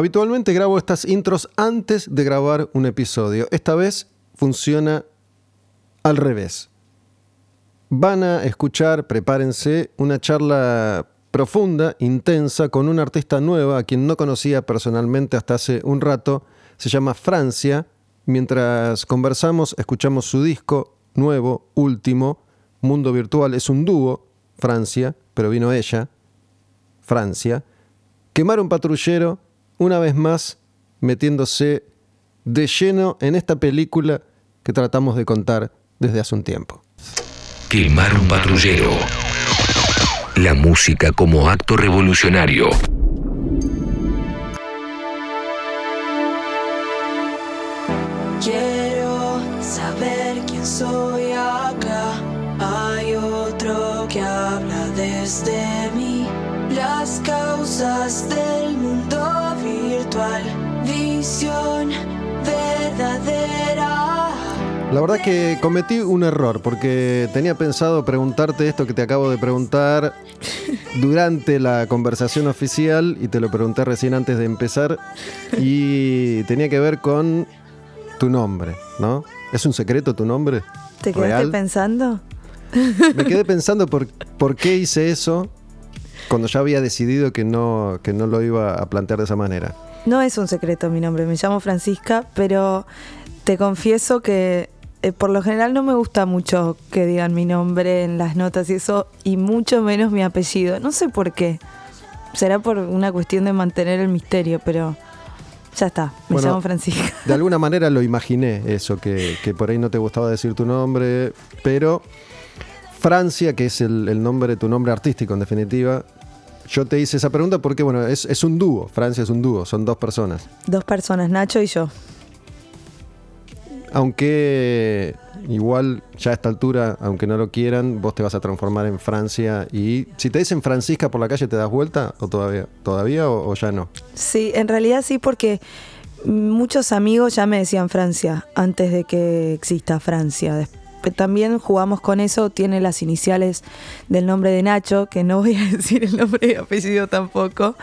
Habitualmente grabo estas intros antes de grabar un episodio. Esta vez funciona al revés. Van a escuchar, prepárense, una charla profunda, intensa, con una artista nueva a quien no conocía personalmente hasta hace un rato. Se llama Francia. Mientras conversamos, escuchamos su disco nuevo, último, Mundo Virtual. Es un dúo, Francia, pero vino ella, Francia. Quemar un patrullero, una vez más, metiéndose de lleno en esta película que tratamos de contar desde hace un tiempo. Quemar un patrullero. La música como acto revolucionario. Quiero saber quién soy acá. Hay otro que habla desde mí. Las causas del virtual. Visión verdadera. La verdad que cometí un error porque tenía pensado preguntarte esto que te acabo de preguntar durante la conversación oficial y te lo pregunté recién antes de empezar y tenía que ver con tu nombre, ¿no? ¿Es un secreto tu nombre? ¿Te quedaste ¿Real? pensando? Me quedé pensando por, por qué hice eso cuando ya había decidido que no, que no lo iba a plantear de esa manera. No es un secreto mi nombre, me llamo Francisca, pero te confieso que eh, por lo general no me gusta mucho que digan mi nombre en las notas y eso, y mucho menos mi apellido. No sé por qué. Será por una cuestión de mantener el misterio, pero ya está, me Bueno, llamo Francisca. De alguna manera lo imaginé, eso, que, que por ahí no te gustaba decir tu nombre, pero Francia, que es el, el nombre, tu nombre artístico en definitiva, yo te hice esa pregunta porque, bueno, es, es un dúo, Francia es un dúo, son dos personas. Dos personas, Nacho y yo. Aunque igual ya a esta altura, aunque no lo quieran, vos te vas a transformar en Francia y si te dicen Francisca por la calle, ¿te das vuelta o todavía, todavía o, o ya no? Sí, en realidad sí, porque muchos amigos ya me decían Francia antes de que exista Francia. Des- También jugamos con eso, tiene las iniciales del nombre de Nacho, que no voy a decir el nombre y apellido tampoco,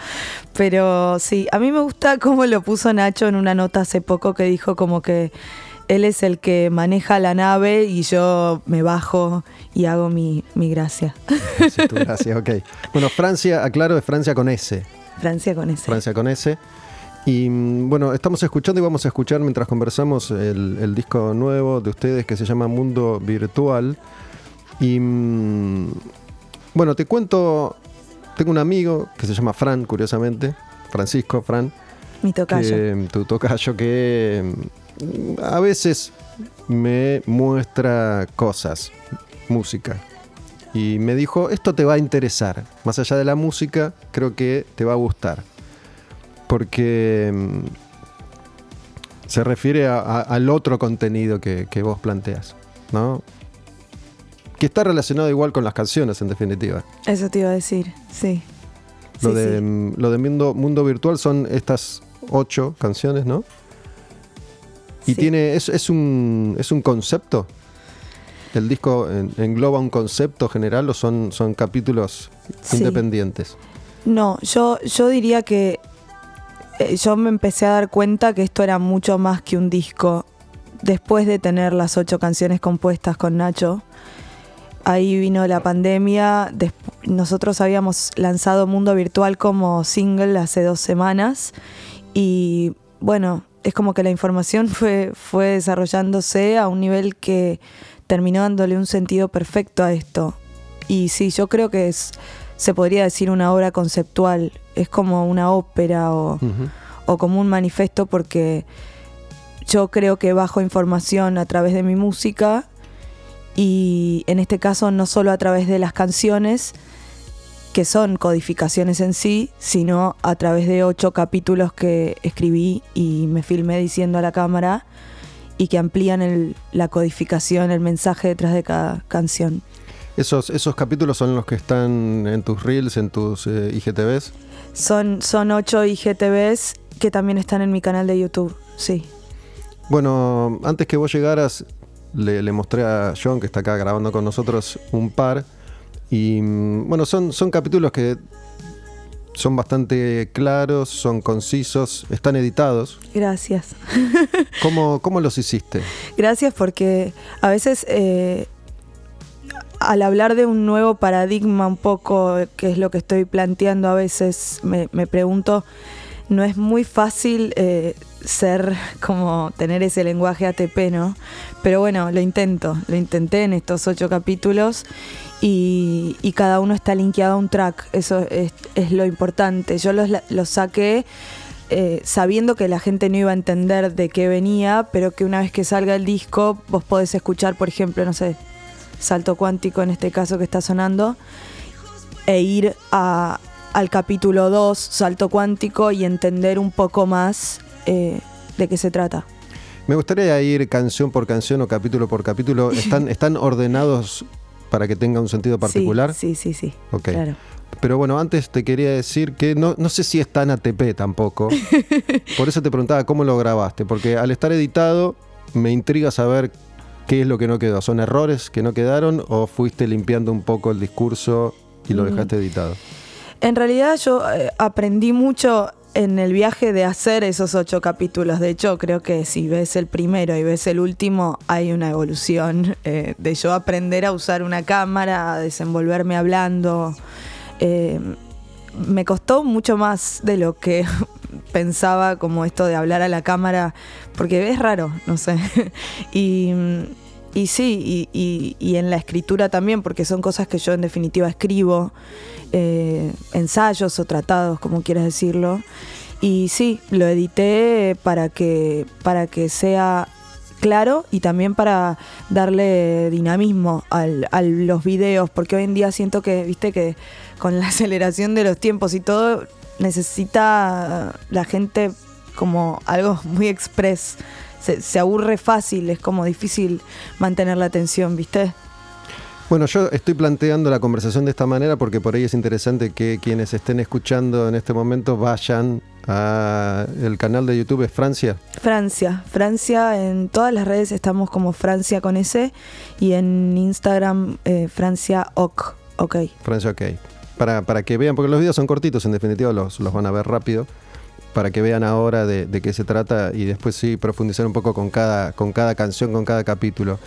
pero sí, a mí me gusta cómo lo puso Nacho en una nota hace poco que dijo como que él es el que maneja la nave y yo me bajo y hago mi, mi gracia. Es tu gracia, ok. Bueno, Francia, aclaro, es Francia con S. Francia con ese. Francia con S. Y mm, bueno, estamos escuchando y vamos a escuchar mientras conversamos el, el disco nuevo de ustedes que se llama Mundo Virtual. Y mm, bueno, te cuento, tengo un amigo que se llama Fran, curiosamente, Francisco, Fran, Mi tocayo. que, tu tocayo, que mm, a veces me muestra cosas, música. Y me dijo, esto te va a interesar. Más allá de la música, creo que te va a gustar. Porque mm, se refiere a- a- al otro contenido que, que vos planteas, ¿no? Que está relacionado igual con las canciones, en definitiva. Eso te iba a decir, sí. Lo Sí, de, sí. mm, lo de mundo, mundo Virtual son estas ocho canciones, ¿no? Y Sí. tiene, es, es un, es un concepto. El disco en- engloba un concepto general o son, son capítulos independientes. No, yo, yo diría que yo me empecé a dar cuenta que esto era mucho más que un disco. Después de tener las ocho canciones compuestas con Nacho, ahí vino la pandemia. nosotros habíamos lanzado Mundo Virtual como single hace dos semanas y bueno, es como que la información fue, fue desarrollándose a un nivel que terminó dándole un sentido perfecto a esto. Y sí, yo creo que es, se podría decir una obra conceptual, es como una ópera o, o como un manifiesto porque yo creo que bajo información a través de mi música y en este caso no solo a través de las canciones, que son codificaciones en sí, sino a través de ocho capítulos que escribí y me filmé diciendo a la cámara y que amplían el- la codificación, el mensaje detrás de cada canción. Esos, esos capítulos son los que están en tus reels, en tus eh, IGTVs. Son, son ocho IGTVs que también están en mi canal de YouTube, sí. Bueno, antes que vos llegaras, le, le mostré a John, que está acá grabando con nosotros, un par. Y mm, bueno, son, son capítulos que son bastante claros, son concisos, están editados. Gracias. ¿Cómo, cómo los hiciste? Gracias porque a veces eh, al hablar de un nuevo paradigma un poco, que es lo que estoy planteando a veces, me, me pregunto, no es muy fácil eh, ser como tener ese lenguaje ATP, ¿no? Pero bueno, lo intento, lo intenté en estos ocho capítulos y, y cada uno está linkeado a un track, eso es, es lo importante. Yo los, los saqué eh, sabiendo que la gente no iba a entender de qué venía, pero que una vez que salga el disco vos podés escuchar, por ejemplo, no sé, salto cuántico en este caso que está sonando, e ir a, al capítulo 2, salto cuántico, y entender un poco más eh, de qué se trata. Me gustaría ir canción por canción o capítulo por capítulo. ¿Están, están ordenados para que tenga un sentido particular? Sí, sí, sí. sí. Ok. Claro. Pero bueno, antes te quería decir que no, no sé si es tan ATP tampoco. Por eso te preguntaba cómo lo grabaste, porque al estar editado me intriga saber qué es lo que no quedó. ¿Son errores que no quedaron o fuiste limpiando un poco el discurso y lo Mm. dejaste editado? En realidad yo eh, aprendí mucho en el viaje de hacer esos ocho capítulos. De hecho, creo que si ves el primero y ves el último, hay una evolución eh, de yo aprender a usar una cámara, a desenvolverme hablando. Eh, me costó mucho más de lo que pensaba como esto de hablar a la cámara, porque es raro, no sé. y, y sí, y, en la escritura también, porque son cosas que yo en definitiva escribo, eh, ensayos o tratados, como quieras decirlo. Y sí, lo edité para que, para que sea claro y también para darle dinamismo al- a los videos, porque hoy en día siento que, viste, que con la aceleración de los tiempos y todo, necesita la gente como algo muy express. Se, se aburre fácil, es como difícil mantener la atención, ¿viste? Bueno, yo estoy planteando la conversación de esta manera porque por ahí es interesante que quienes estén escuchando en este momento vayan al canal de YouTube es Francia. Francia, Francia, en todas las redes estamos como Francia con S y en Instagram eh, Francia OK, ok. Francia OK. Para, para que vean, porque los videos son cortitos, en definitiva los, los van a ver rápido, para que vean ahora de, de qué se trata y después sí profundizar un poco con cada, con cada canción, con cada capítulo.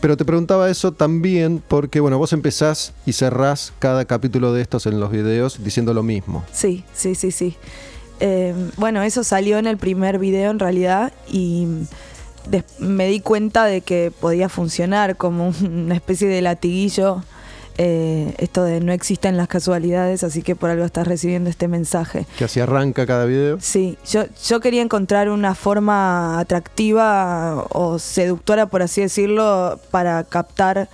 Pero te preguntaba eso también porque, bueno, vos empezás y cerrás cada capítulo de estos en los videos diciendo lo mismo. Sí, sí, sí, sí. Eh, bueno, eso salió en el primer video en realidad y me di cuenta de que podía funcionar como una especie de latiguillo. Eh, esto de no existen las casualidades, así que por algo estás recibiendo este mensaje. Que así arranca cada video. Sí, yo, yo quería encontrar una forma atractiva o seductora, por así decirlo, para captar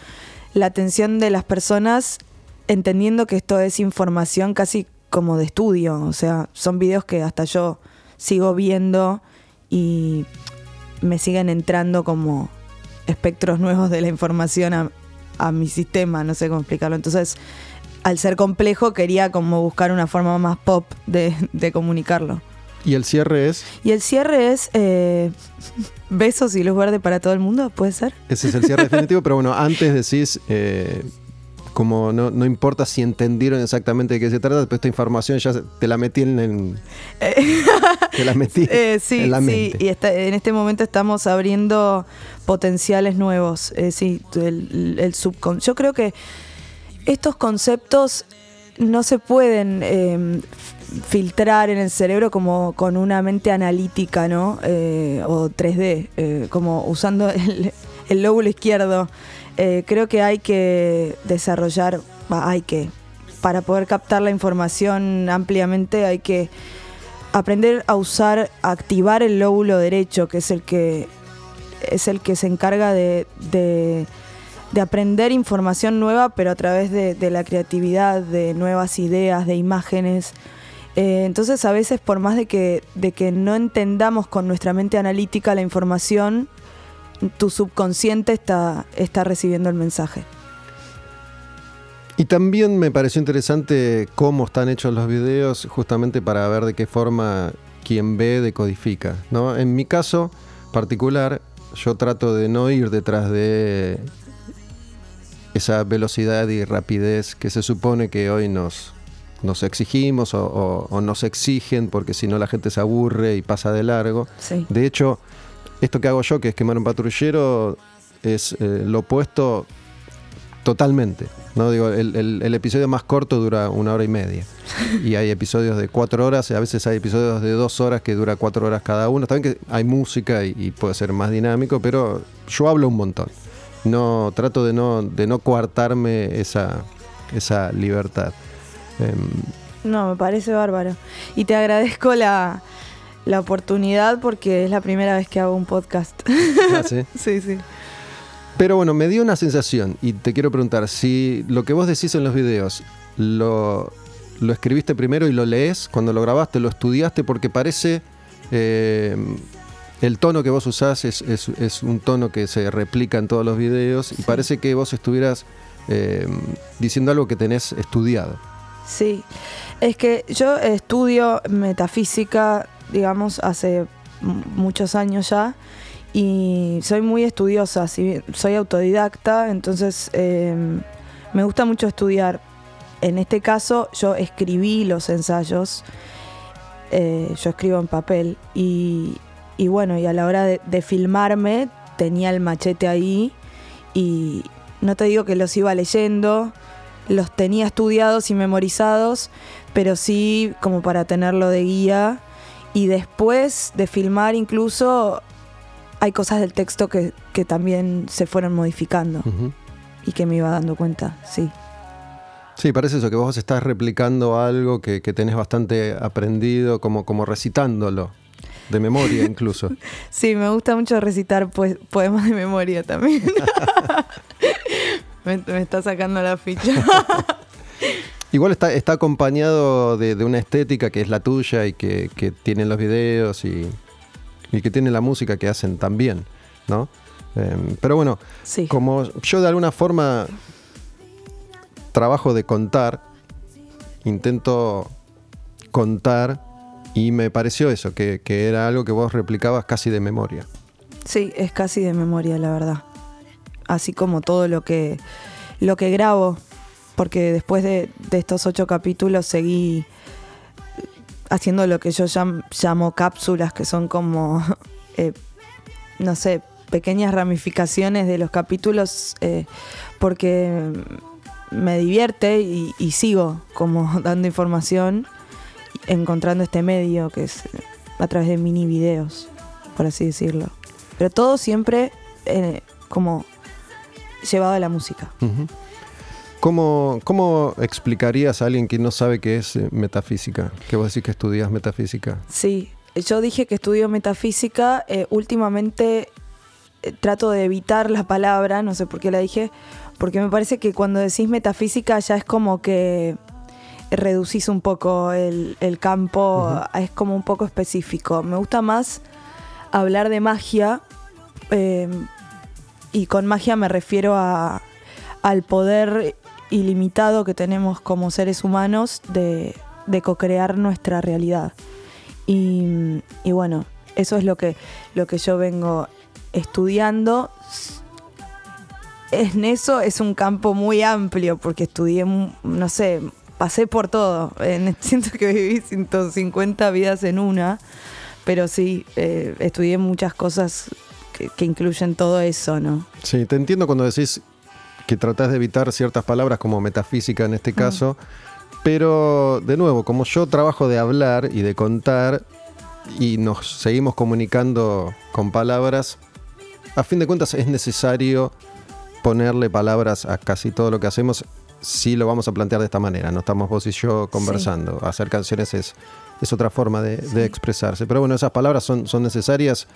la atención de las personas, entendiendo que esto es información casi como de estudio. O sea, son videos que hasta yo sigo viendo y me siguen entrando como espectros nuevos de la información a, a mi sistema, no sé cómo explicarlo. Entonces, al ser complejo, quería como buscar una forma más pop de, de comunicarlo. Y el cierre es, Y el cierre es eh, besos y luz verde para todo el mundo, ¿puede ser? ese es el cierre definitivo, pero bueno, antes decís, eh, como no, no importa si entendieron exactamente de qué se trata, pero esta información ya te la metí en, en- te la metí Eh, sí, en la sí, mente. y está- en este momento estamos abriendo potenciales nuevos. Eh, sí, el, el subcon. Yo creo que estos conceptos no se pueden eh, filtrar en el cerebro como con una mente analítica, ¿no? Eh, o 3D, eh, como usando el, el lóbulo izquierdo. Eh, creo que hay que desarrollar, hay que, para poder captar la información ampliamente, hay que aprender a usar, a activar el lóbulo derecho, que es el que es el que se encarga de, de- de aprender información nueva, pero a través de, de la creatividad, de nuevas ideas, de imágenes. Eh, entonces a veces por más de que, de que no entendamos con nuestra mente analítica la información, tu subconsciente está, está recibiendo el mensaje. Y también me pareció interesante cómo están hechos los videos, justamente para ver de qué forma quien ve decodifica. ¿no? En mi caso particular, yo trato de no ir detrás de esa velocidad y rapidez que se supone que hoy nos, nos exigimos o, o nos exigen porque si no la gente se aburre y pasa de largo. Sí. De hecho, esto que hago yo, que es quemar un patrullero, es eh, lo opuesto totalmente. ¿no? Digo, el, episodio más corto dura una hora y media. Y hay episodios de cuatro horas, y a veces hay episodios de dos horas que dura cuatro horas cada uno. También que hay música y, y puede ser más dinámico, pero yo hablo un montón. No, trato de no, de no coartarme esa, esa libertad. Em, No, me parece bárbaro. Y te agradezco la, la oportunidad porque es la primera vez que hago un podcast. ¿ah, sí? sí, sí. Pero bueno, me dio una sensación y te quiero preguntar, si lo que vos decís en los videos lo, lo escribiste primero y lo lees cuando lo grabaste, lo estudiaste, porque parece eh, el tono que vos usás es, es- es un tono que se replica en todos los videos y Sí. parece que vos estuvieras eh, diciendo algo que tenés estudiado. Sí, es que yo estudio metafísica, digamos, hace muchos años ya y soy muy estudiosa, soy autodidacta, entonces eh, me gusta mucho estudiar. En este caso yo escribí los ensayos, eh, yo escribo en papel y, y bueno, y a la hora de, de filmarme tenía el machete ahí y no te digo que los iba leyendo, los tenía estudiados y memorizados, pero sí como para tenerlo de guía. Y después de filmar incluso hay cosas del texto que, que también se fueron modificando y que me iba dando cuenta, sí. Sí, parece eso, que vos estás replicando algo que, que tenés bastante aprendido, como, como recitándolo, de memoria incluso. Sí, me gusta mucho recitar poe- poemas de memoria también. me, me está sacando la ficha. Igual está, está acompañado de, de una estética que es la tuya y que, que tienen los videos y, y que tiene la música que hacen también, ¿no? Em, pero bueno, Sí. como yo de alguna forma trabajo de contar, intento contar y me pareció eso, que, que era algo que vos replicabas casi de memoria. Sí, es casi de memoria, la verdad. Así como todo lo que, lo que grabo, porque después de, estos ocho capítulos seguí haciendo lo que yo llam- llamo cápsulas, que son como, eh, no sé, pequeñas ramificaciones de los capítulos, eh, porque me divierte y, y sigo como dando información, encontrando este medio que es a través de mini videos, por así decirlo. Pero todo siempre eh, como llevado a la música. ¿Cómo, ¿Cómo explicarías a alguien que no sabe qué es eh, metafísica? Que vos decís que estudias metafísica. Sí, yo dije que estudio metafísica. eh, últimamente eh, trato de evitar la palabra, no sé por qué la dije, porque me parece que cuando decís metafísica ya es como que reducís un poco el, el campo, es como un poco específico. Me gusta más hablar de magia, eh, y con magia me refiero a, al poder ilimitado que tenemos como seres humanos de, de co-crear nuestra realidad. Y, y bueno, eso es lo que, lo que yo vengo estudiando. En eso es un campo muy amplio porque estudié, no sé, pasé por todo. En- siento que viví 150 vidas en una, pero sí, eh, estudié muchas cosas que, que incluyen todo eso, ¿no? Sí, te entiendo cuando decís que tratás de evitar ciertas palabras como metafísica en este caso, pero de nuevo, como yo trabajo de hablar y de contar y nos seguimos comunicando con palabras, a fin de cuentas es necesario ponerle palabras a casi todo lo que hacemos si lo vamos a plantear de esta manera. No estamos vos y yo conversando. Hacer canciones es, es otra forma de, de expresarse. Pero bueno, esas palabras son, son necesarias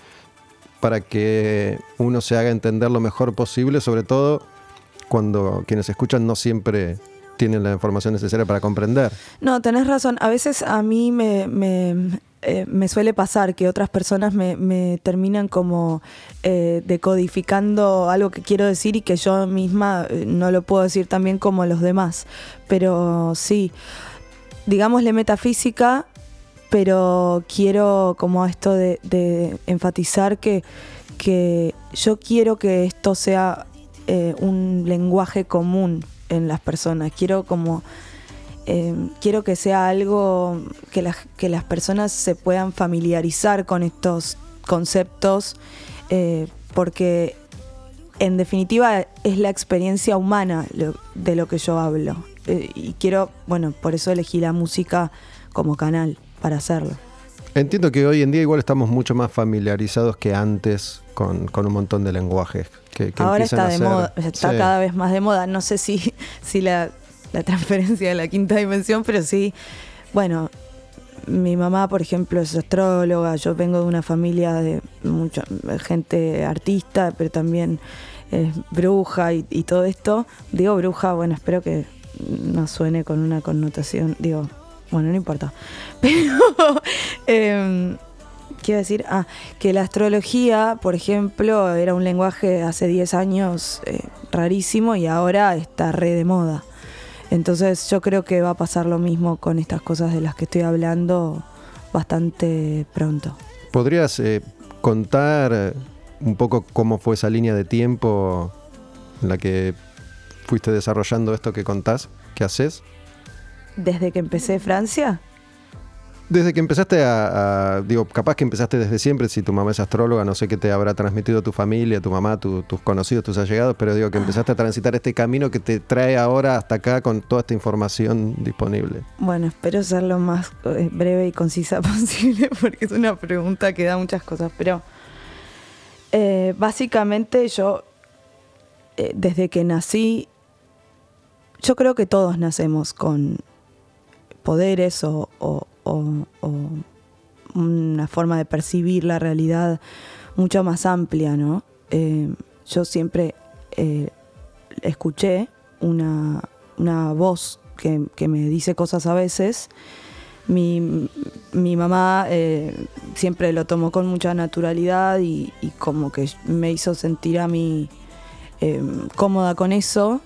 para que uno se haga entender lo mejor posible, sobre todo cuando quienes escuchan no siempre tienen la información necesaria para comprender. No, tenés razón. A veces a mí me, eh, suele pasar que otras personas me, me terminan como eh, decodificando algo que quiero decir y que yo misma eh, no lo puedo decir tan bien como los demás. Pero sí, digámosle metafísica, pero quiero como esto de, enfatizar que, que yo quiero que esto sea eh, un lenguaje común en las personas. Quiero como eh, quiero que sea algo que, las que las personas se puedan familiarizar con estos conceptos, eh, porque en definitiva es la experiencia humana de lo que yo hablo. Eh, y quiero, bueno, por eso elegí la música como canal para hacerlo. Entiendo que hoy en día igual estamos mucho más familiarizados que antes con, un montón de lenguajes que, Ahora está de moda, está cada vez más de moda. No sé si, si la, la transferencia de la quinta dimensión, pero sí, bueno, mi mamá, por ejemplo, es astróloga, yo vengo de una familia de mucha gente artista, pero también es bruja y, todo esto. Digo bruja, bueno, espero que no suene con una connotación, digo, bueno, no importa. Pero, eh, quiero decir, ah, que la astrología, por ejemplo, era un lenguaje hace 10 años eh, rarísimo y ahora está re de moda. Entonces yo creo que va a pasar lo mismo con estas cosas de las que estoy hablando bastante pronto. ¿Podrías eh, contar un poco cómo fue esa línea de tiempo en la que fuiste desarrollando esto que contás, que haces? Desde que empecé Francia. Desde que empezaste a, digo, capaz que empezaste desde siempre, si tu mamá es astróloga, no sé qué te habrá transmitido tu familia, tu mamá, tus conocidos, tus allegados, pero digo que empezaste a transitar este camino que te trae ahora hasta acá con toda esta información disponible. Bueno, espero ser lo más eh, breve y concisa posible porque es una pregunta que da muchas cosas, pero eh, básicamente yo, eh, desde que nací, yo creo que todos nacemos con poderes o una forma de percibir la realidad mucho más amplia, ¿no? Eh, yo siempre eh, escuché una, voz que, me dice cosas a veces. Mi, mamá eh, siempre lo tomó con mucha naturalidad y, como que me hizo sentir a mí cómoda con eso.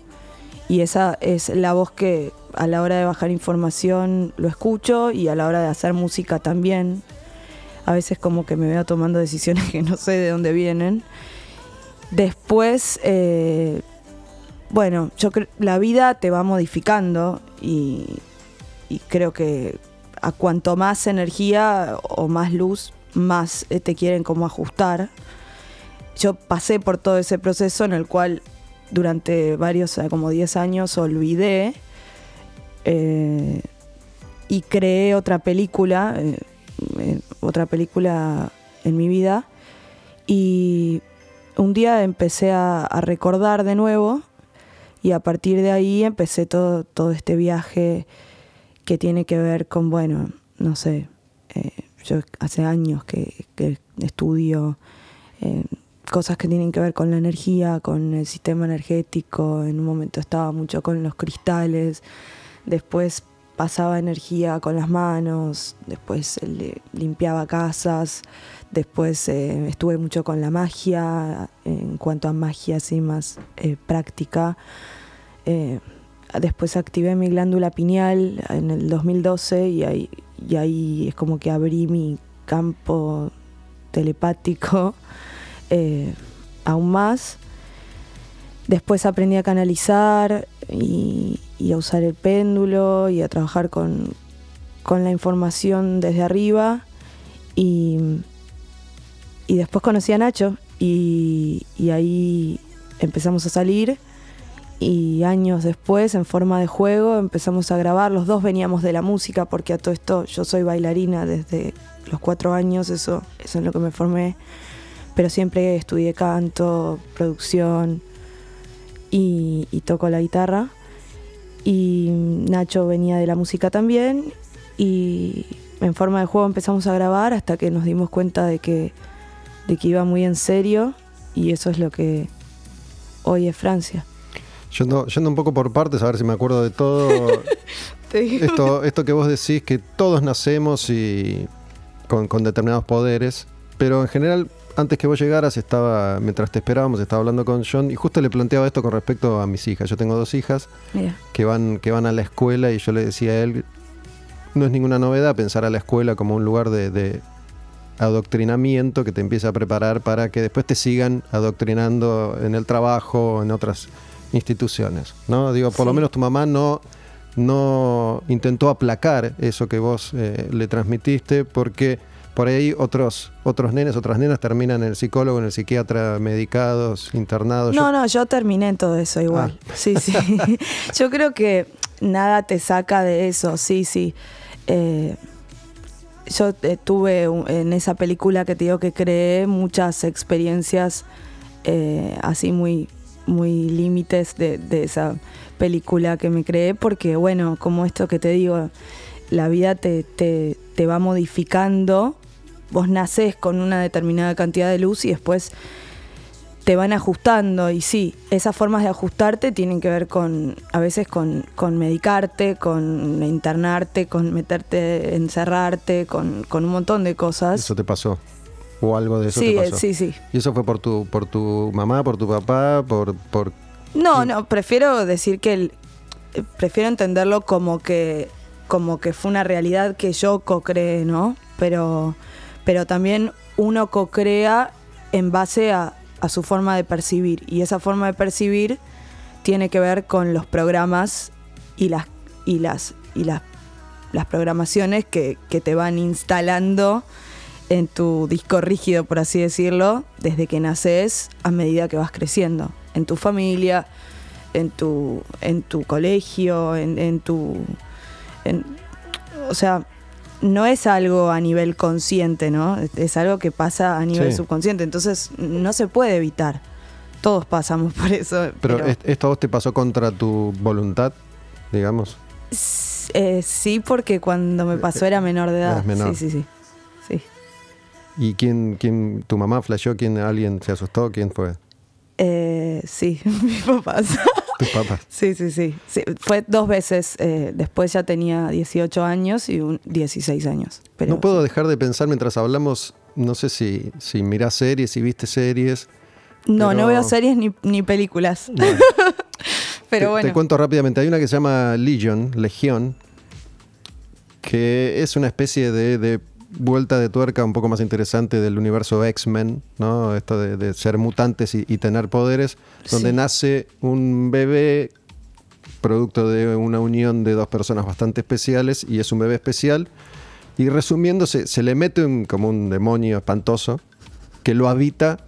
Y esa es la voz que, a la hora de bajar información lo escucho y a la hora de hacer música también. A veces como que me veo tomando decisiones que no sé de dónde vienen. Después, eh, bueno, yo la vida te va modificando y, creo que a cuanto más energía o más luz, más eh, te quieren como ajustar. Yo pasé por todo ese proceso en el cual durante varios, como 10 años, olvidé eh, y creé otra película, eh, eh, otra película en mi vida. Y un día empecé a, recordar de nuevo y a partir de ahí empecé todo, todo este viaje que tiene que ver con, bueno, no sé, yo hace años que, que estudio cosas que tienen que ver con la energía, con el sistema energético, en un momento estaba mucho con los cristales, después pasaba energía con las manos, después limpiaba casas, después eh, estuve mucho con la magia, en cuanto a magia así más eh, práctica. Eh, después activé mi glándula pineal en el 2012 y ahí, y ahí es como que abrí mi campo telepático aún más. Después aprendí a canalizar y, a usar el péndulo y a trabajar con, la información desde arriba. Y, y después conocí a Nacho y, ahí empezamos a salir. Y años después, en forma de juego, empezamos a grabar. Los dos veníamos de la música, porque a todo esto yo soy bailarina desde los cuatro años, eso, eso es lo que me formé. Pero siempre estudié canto, producción, y, toco la guitarra. Y Nacho venía de la música también y en forma de juego empezamos a grabar hasta que nos dimos cuenta de que, de que iba muy en serio y eso es lo que hoy es Francia. Yendo, yendo un poco por partes, a ver si me acuerdo de todo. esto, esto que vos decís, que todos nacemos y con, con determinados poderes, pero en general antes que vos llegaras, estaba, mientras te esperábamos, estaba hablando con John y justo le planteaba esto con respecto a mis hijas. Yo tengo dos hijas que van, que van a la escuela y yo le decía a él, no es ninguna novedad pensar a la escuela como un lugar de, adoctrinamiento que te empieza a preparar para que después te sigan adoctrinando en el trabajo o en otras instituciones. ¿no? Digo, por lo menos tu mamá no no intentó aplacar eso que vos eh, le transmitiste porque por ahí otros, otros nenes, otras nenas terminan en el psicólogo, en el psiquiatra, medicados, internados. No, no, yo terminé en todo eso igual. Ah. Sí, sí. yo creo que nada te saca de eso, sí, sí. Eh, yo eh, tuve un- en esa película que te digo que creé muchas experiencias eh, así muy, muy límites de, de esa película que me creé, porque bueno, como esto que te digo, la vida te, te, te va modificando, vos nacés con una determinada cantidad de luz y después te van ajustando y sí, esas formas de ajustarte tienen que ver con, a veces con, con medicarte, con internarte, con meterte, encerrarte, con, con un montón de cosas. Eso te pasó. O algo de eso sí, te pasó. sí, sí. ¿Y eso fue por tu, por tu mamá, por tu papá, por, por No, no, prefiero decir que el- prefiero entenderlo como que como que fue una realidad que yo co-creé, ¿no? Pero pero también uno co-crea en base a, a su forma de percibir y esa forma de percibir tiene que ver con los programas y las y las y las las programaciones que, que te van instalando en tu disco rígido, por así decirlo, desde que naces a medida que vas creciendo. En tu familia, en tu, en tu colegio, en, en tu. o sea, no es algo a nivel consciente, ¿no? Es- algo que pasa a nivel Sí. subconsciente. Entonces, no se puede evitar. Todos pasamos por eso. Pero, pero- est- esto a vos te pasó contra tu voluntad, digamos. S- eh, sí, porque cuando me pasó era menor de edad. Menor. Sí, sí, sí. sí. ¿Y quién, quién tu mamá flasheó? ¿Quién, alguien se asustó? ¿Quién fue? Eh, sí, mis papás. Tus papás. sí, sí, sí, sí. Fue dos veces. eh, después ya tenía 18 años y un 16 años. Pero no puedo dejar de pensar mientras hablamos, no sé si, si mirás series, si viste series. No, pero- no veo series ni, ni películas. Pero te, bueno. te cuento rápidamente. Hay una que se llama Legion, Legión, que es una especie de, de vuelta de tuerca un poco más interesante del universo X-Men, ¿no? Esto de, de ser mutantes y, y tener poderes, donde Sí. nace un bebé producto de una unión de dos personas bastante especiales y es un bebé especial. Y resumiendo, se, le mete un- como un demonio espantoso que lo habita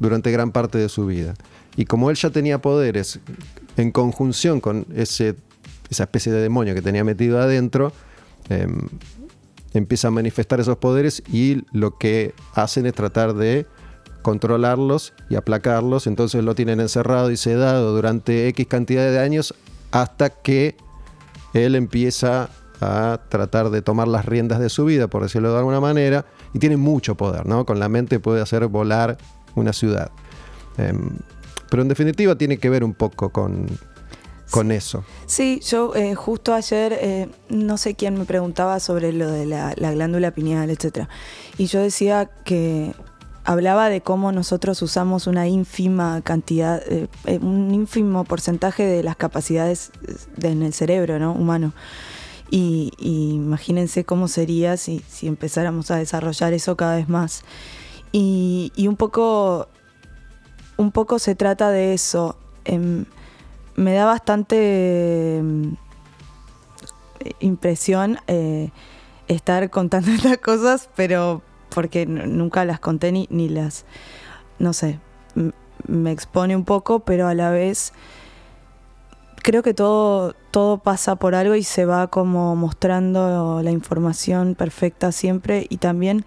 durante gran parte de su vida. Y como él ya tenía poderes en conjunción con ese, esa especie de demonio que tenía metido adentro, em, empieza a manifestar esos poderes y lo que hacen es tratar de controlarlos y aplacarlos. Entonces lo tienen encerrado y sedado durante X cantidad de años hasta que él empieza a tratar de tomar las riendas de su vida, por decirlo de alguna manera, y tiene mucho poder, ¿no? Con la mente puede hacer volar una ciudad. Em, pero en definitiva tiene que ver un poco con, con eso. Sí, yo eh, justo ayer, eh, no sé quién me preguntaba sobre lo de la, la glándula pineal, etcétera, y yo decía que hablaba de cómo nosotros usamos una ínfima cantidad, eh, eh, un ínfimo porcentaje de las capacidades de- en el cerebro, ¿no? Humano. Y, y imagínense cómo sería si, si empezáramos a desarrollar eso cada vez más. Y, y un poco un poco se trata de eso. Em, me da bastante em, impresión eh, estar contando estas cosas, pero porque nunca las conté ni, ni las, no sé, me expone un poco, pero a la vez creo que todo, todo pasa por algo y se va como mostrando la información perfecta siempre. Y también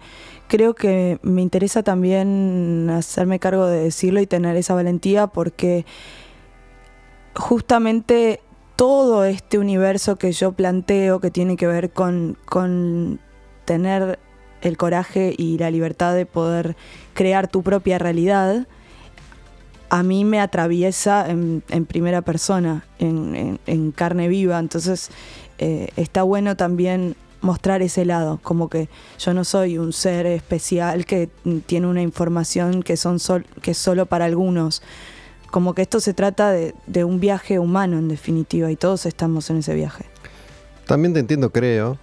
creo que me interesa también hacerme cargo de decirlo y tener esa valentía porque justamente todo este universo que yo planteo que tiene que ver con, con tener el coraje y la libertad de poder crear tu propia realidad, a mí me atraviesa en, primera persona, en, carne viva. Entonces eh, está bueno también mostrar ese lado, como que yo no soy un ser especial que tiene una información que, son sol- que es solo para algunos. Como que esto se trata de, un viaje humano en definitiva y todos estamos en ese viaje. También te entiendo, creo.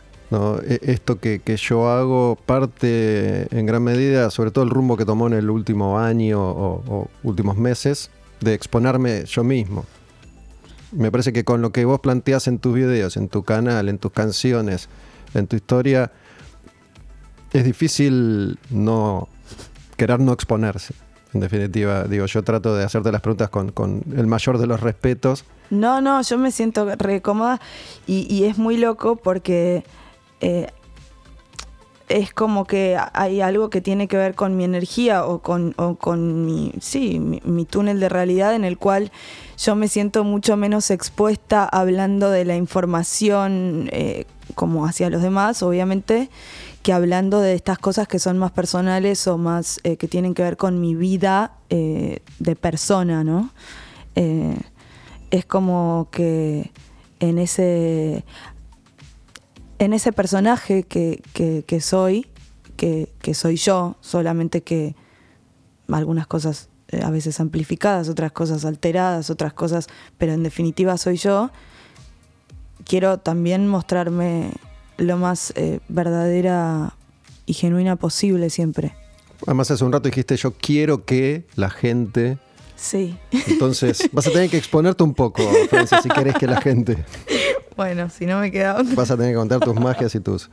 E- Esto que, yo hago parte en gran medida, sobre todo el rumbo que tomó en el último año o, o últimos meses, de exponerme yo mismo. Me parece que con lo que vos planteás en tus videos, en tu canal, en tus canciones, en tu historia, es difícil no querer no exponerse. En definitiva, digo, yo trato de hacerte las preguntas con, con el mayor de los respetos. No, no, yo me siento re cómoda y, y es muy loco porque eh, es como que hay algo que tiene que ver con mi energía o con, o con mi, sí, mi, mi túnel de realidad en el cual yo me siento mucho menos expuesta hablando de la información eh, como hacia los demás, obviamente, que hablando de estas cosas que son más personales o más eh, que tienen que ver con mi vida eh, de persona, ¿no? Eh, es como que en ese en ese personaje que, que- que soy, que, que soy yo, solamente que algunas cosas a veces amplificadas, otras cosas alteradas, otras cosas, pero en definitiva soy yo, quiero también mostrarme lo más eh, verdadera y genuina posible siempre. Además, hace un rato dijiste, yo quiero que la gente... Sí. Entonces, vas a tener que exponerte un poco, Francia, si querés que la gente... Bueno, si no me queda otra. Vas a tener que contar tus magias y tus,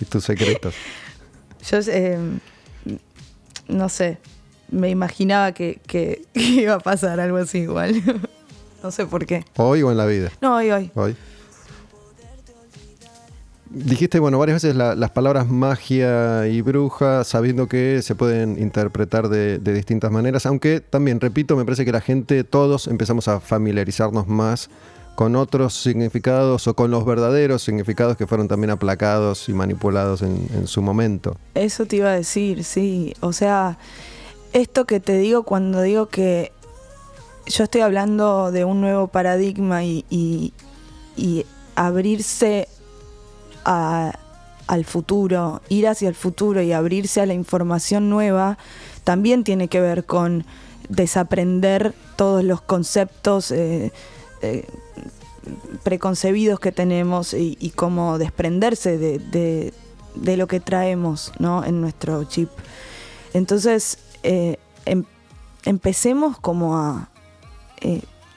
y tus secretos. Yo eh, no sé, me imaginaba que, que- que iba a pasar algo así igual. no sé por qué. Hoy o en la vida. No, hoy, hoy. Hoy. Dijiste, bueno, varias veces la- las palabras magia y bruja, sabiendo que se pueden interpretar de, distintas maneras, aunque también, repito, me parece que la gente, todos empezamos a familiarizarnos más con otros significados o con los verdaderos significados que fueron también aplacados y manipulados en, en su momento. Eso te iba a decir, sí. O sea, esto que te digo cuando digo que yo estoy hablando de un nuevo paradigma y, y- y abrirse al futuro, ir hacia el futuro y abrirse a la información nueva, también tiene que ver con desaprender todos los conceptos eh, eh, preconcebidos que tenemos y, cómo desprenderse de, lo que traemos ¿no? en nuestro chip. Entonces, eh, em- empecemos como a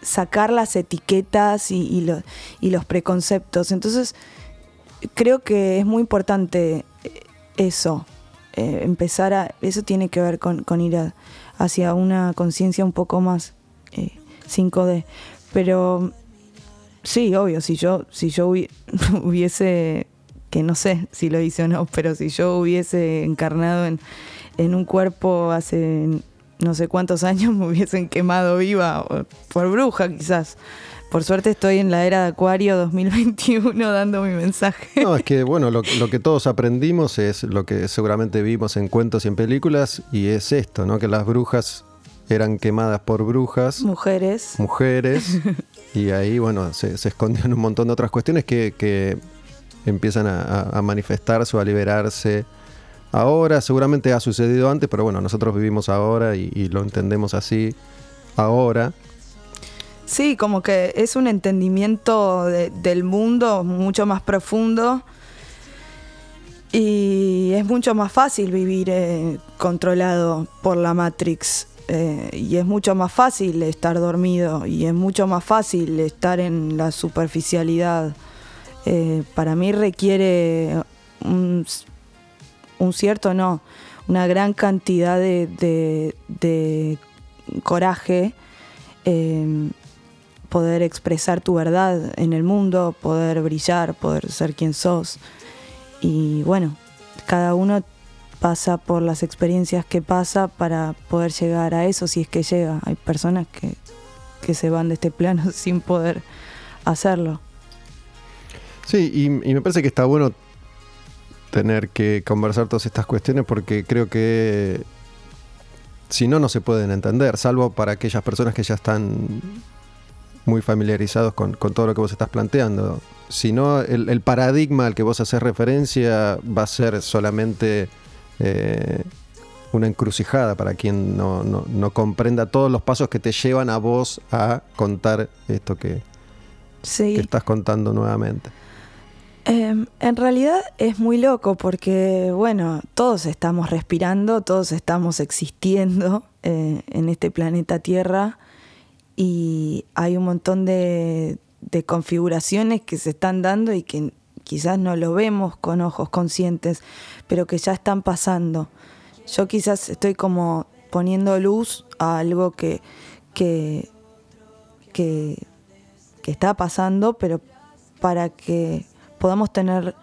sacar las etiquetas y, y los preconceptos. Entonces, creo que es muy importante eh, eso, eh, empezar a... Eso tiene que ver con, con ir hacia una conciencia un poco más eh, 5D. Pero sí, obvio, si yo, si yo hubi- hubiese, que no sé si lo hice o no, pero si yo hubiese encarnado en, en un cuerpo hace no sé cuántos años, me hubiesen quemado viva por bruja quizás. Por suerte estoy en la era de Acuario 2021 dando mi mensaje. No, es que bueno, lo, lo que todos aprendimos es lo que seguramente vimos en cuentos y en películas, y es esto, ¿no? Que las brujas eran quemadas por brujas, Mujeres. mujeres, y ahí, bueno, se, se escondían un montón de otras cuestiones que, que empiezan a, manifestarse o a liberarse. Ahora, seguramente ha sucedido antes, pero bueno, nosotros vivimos ahora y, y lo entendemos así ahora. Sí, como que es un entendimiento de- del mundo mucho más profundo y es mucho más fácil vivir eh, controlado por la Matrix eh, y es mucho más fácil estar dormido y es mucho más fácil estar en la superficialidad. Eh, para mí requiere un, cierto, no, una gran cantidad de, coraje. Poder expresar tu verdad en el mundo, poder brillar, poder ser quien sos. Y bueno, cada uno pasa por las experiencias que pasa para poder llegar a eso, si es que llega. Hay personas que, que se van de este plano sin poder hacerlo. Sí, y, y me parece que está bueno tener que conversar todas estas cuestiones porque creo que si no, no se pueden entender, salvo para aquellas personas que ya están muy familiarizados con, con todo lo que vos estás planteando. Si no, el, el paradigma al que vos haces referencia va a ser solamente eh, una encrucijada para quien no, no- no comprenda todos los pasos que te llevan a vos a contar esto que, Sí. que estás contando nuevamente. Eh, en realidad es muy loco porque, bueno, todos estamos respirando, todos estamos existiendo eh, en este planeta Tierra y hay un montón de, de configuraciones que se están dando y que quizás no lo vemos con ojos conscientes, pero que ya están pasando. Yo quizás estoy como poniendo luz a algo que, que, que, está pasando, pero para que podamos tener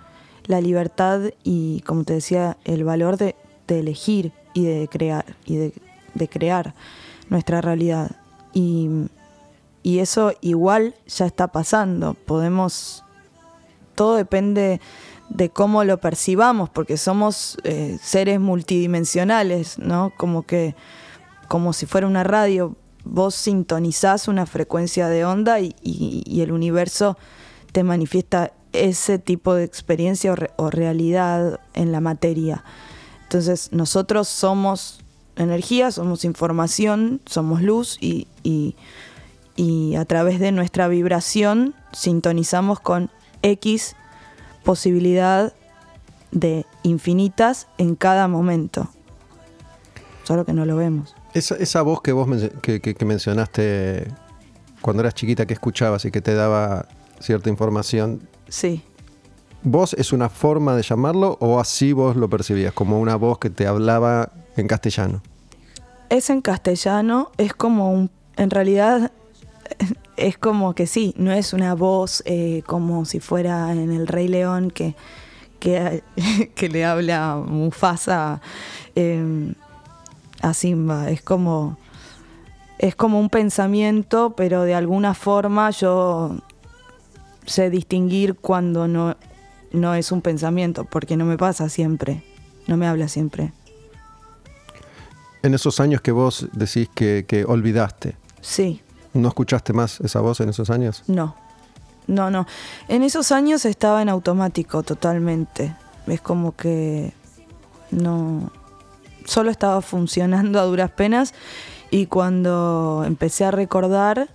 la libertad y, como te decía, el valor de, elegir y de crear, y de, crear nuestra realidad. Y, y eso igual ya está pasando. Podemos todo depende de cómo lo percibamos, porque somos eh, seres multidimensionales, ¿no? Como que, como si fuera una radio, vos sintonizás una frecuencia de onda y, el universo te manifiesta ese tipo de experiencia o, realidad en la materia. Entonces, nosotros somos energía, somos información, somos luz y, y a través de nuestra vibración sintonizamos con X posibilidad de infinitas en cada momento. Solo que no lo vemos. Esa, voz que vos que, mencionaste cuando eras chiquita que escuchabas y que te daba cierta información. Sí. ¿Vos es una forma de llamarlo o así vos lo percibías? Como una voz que te hablaba en castellano. Es en castellano, es como un. En realidad es como que sí, no es una voz eh, como si fuera en El Rey León que, que, le habla Mufasa em, a Simba. Es como, es como un pensamiento, pero de alguna forma yo sé distinguir cuando no, no es un pensamiento, porque no me pasa siempre, no me habla siempre. En esos años que vos decís que, que olvidaste. Sí. ¿No escuchaste más esa voz en esos años? No, no, no. En esos años estaba en automático totalmente. Es como que no, solo estaba funcionando a duras penas y cuando empecé a recordar,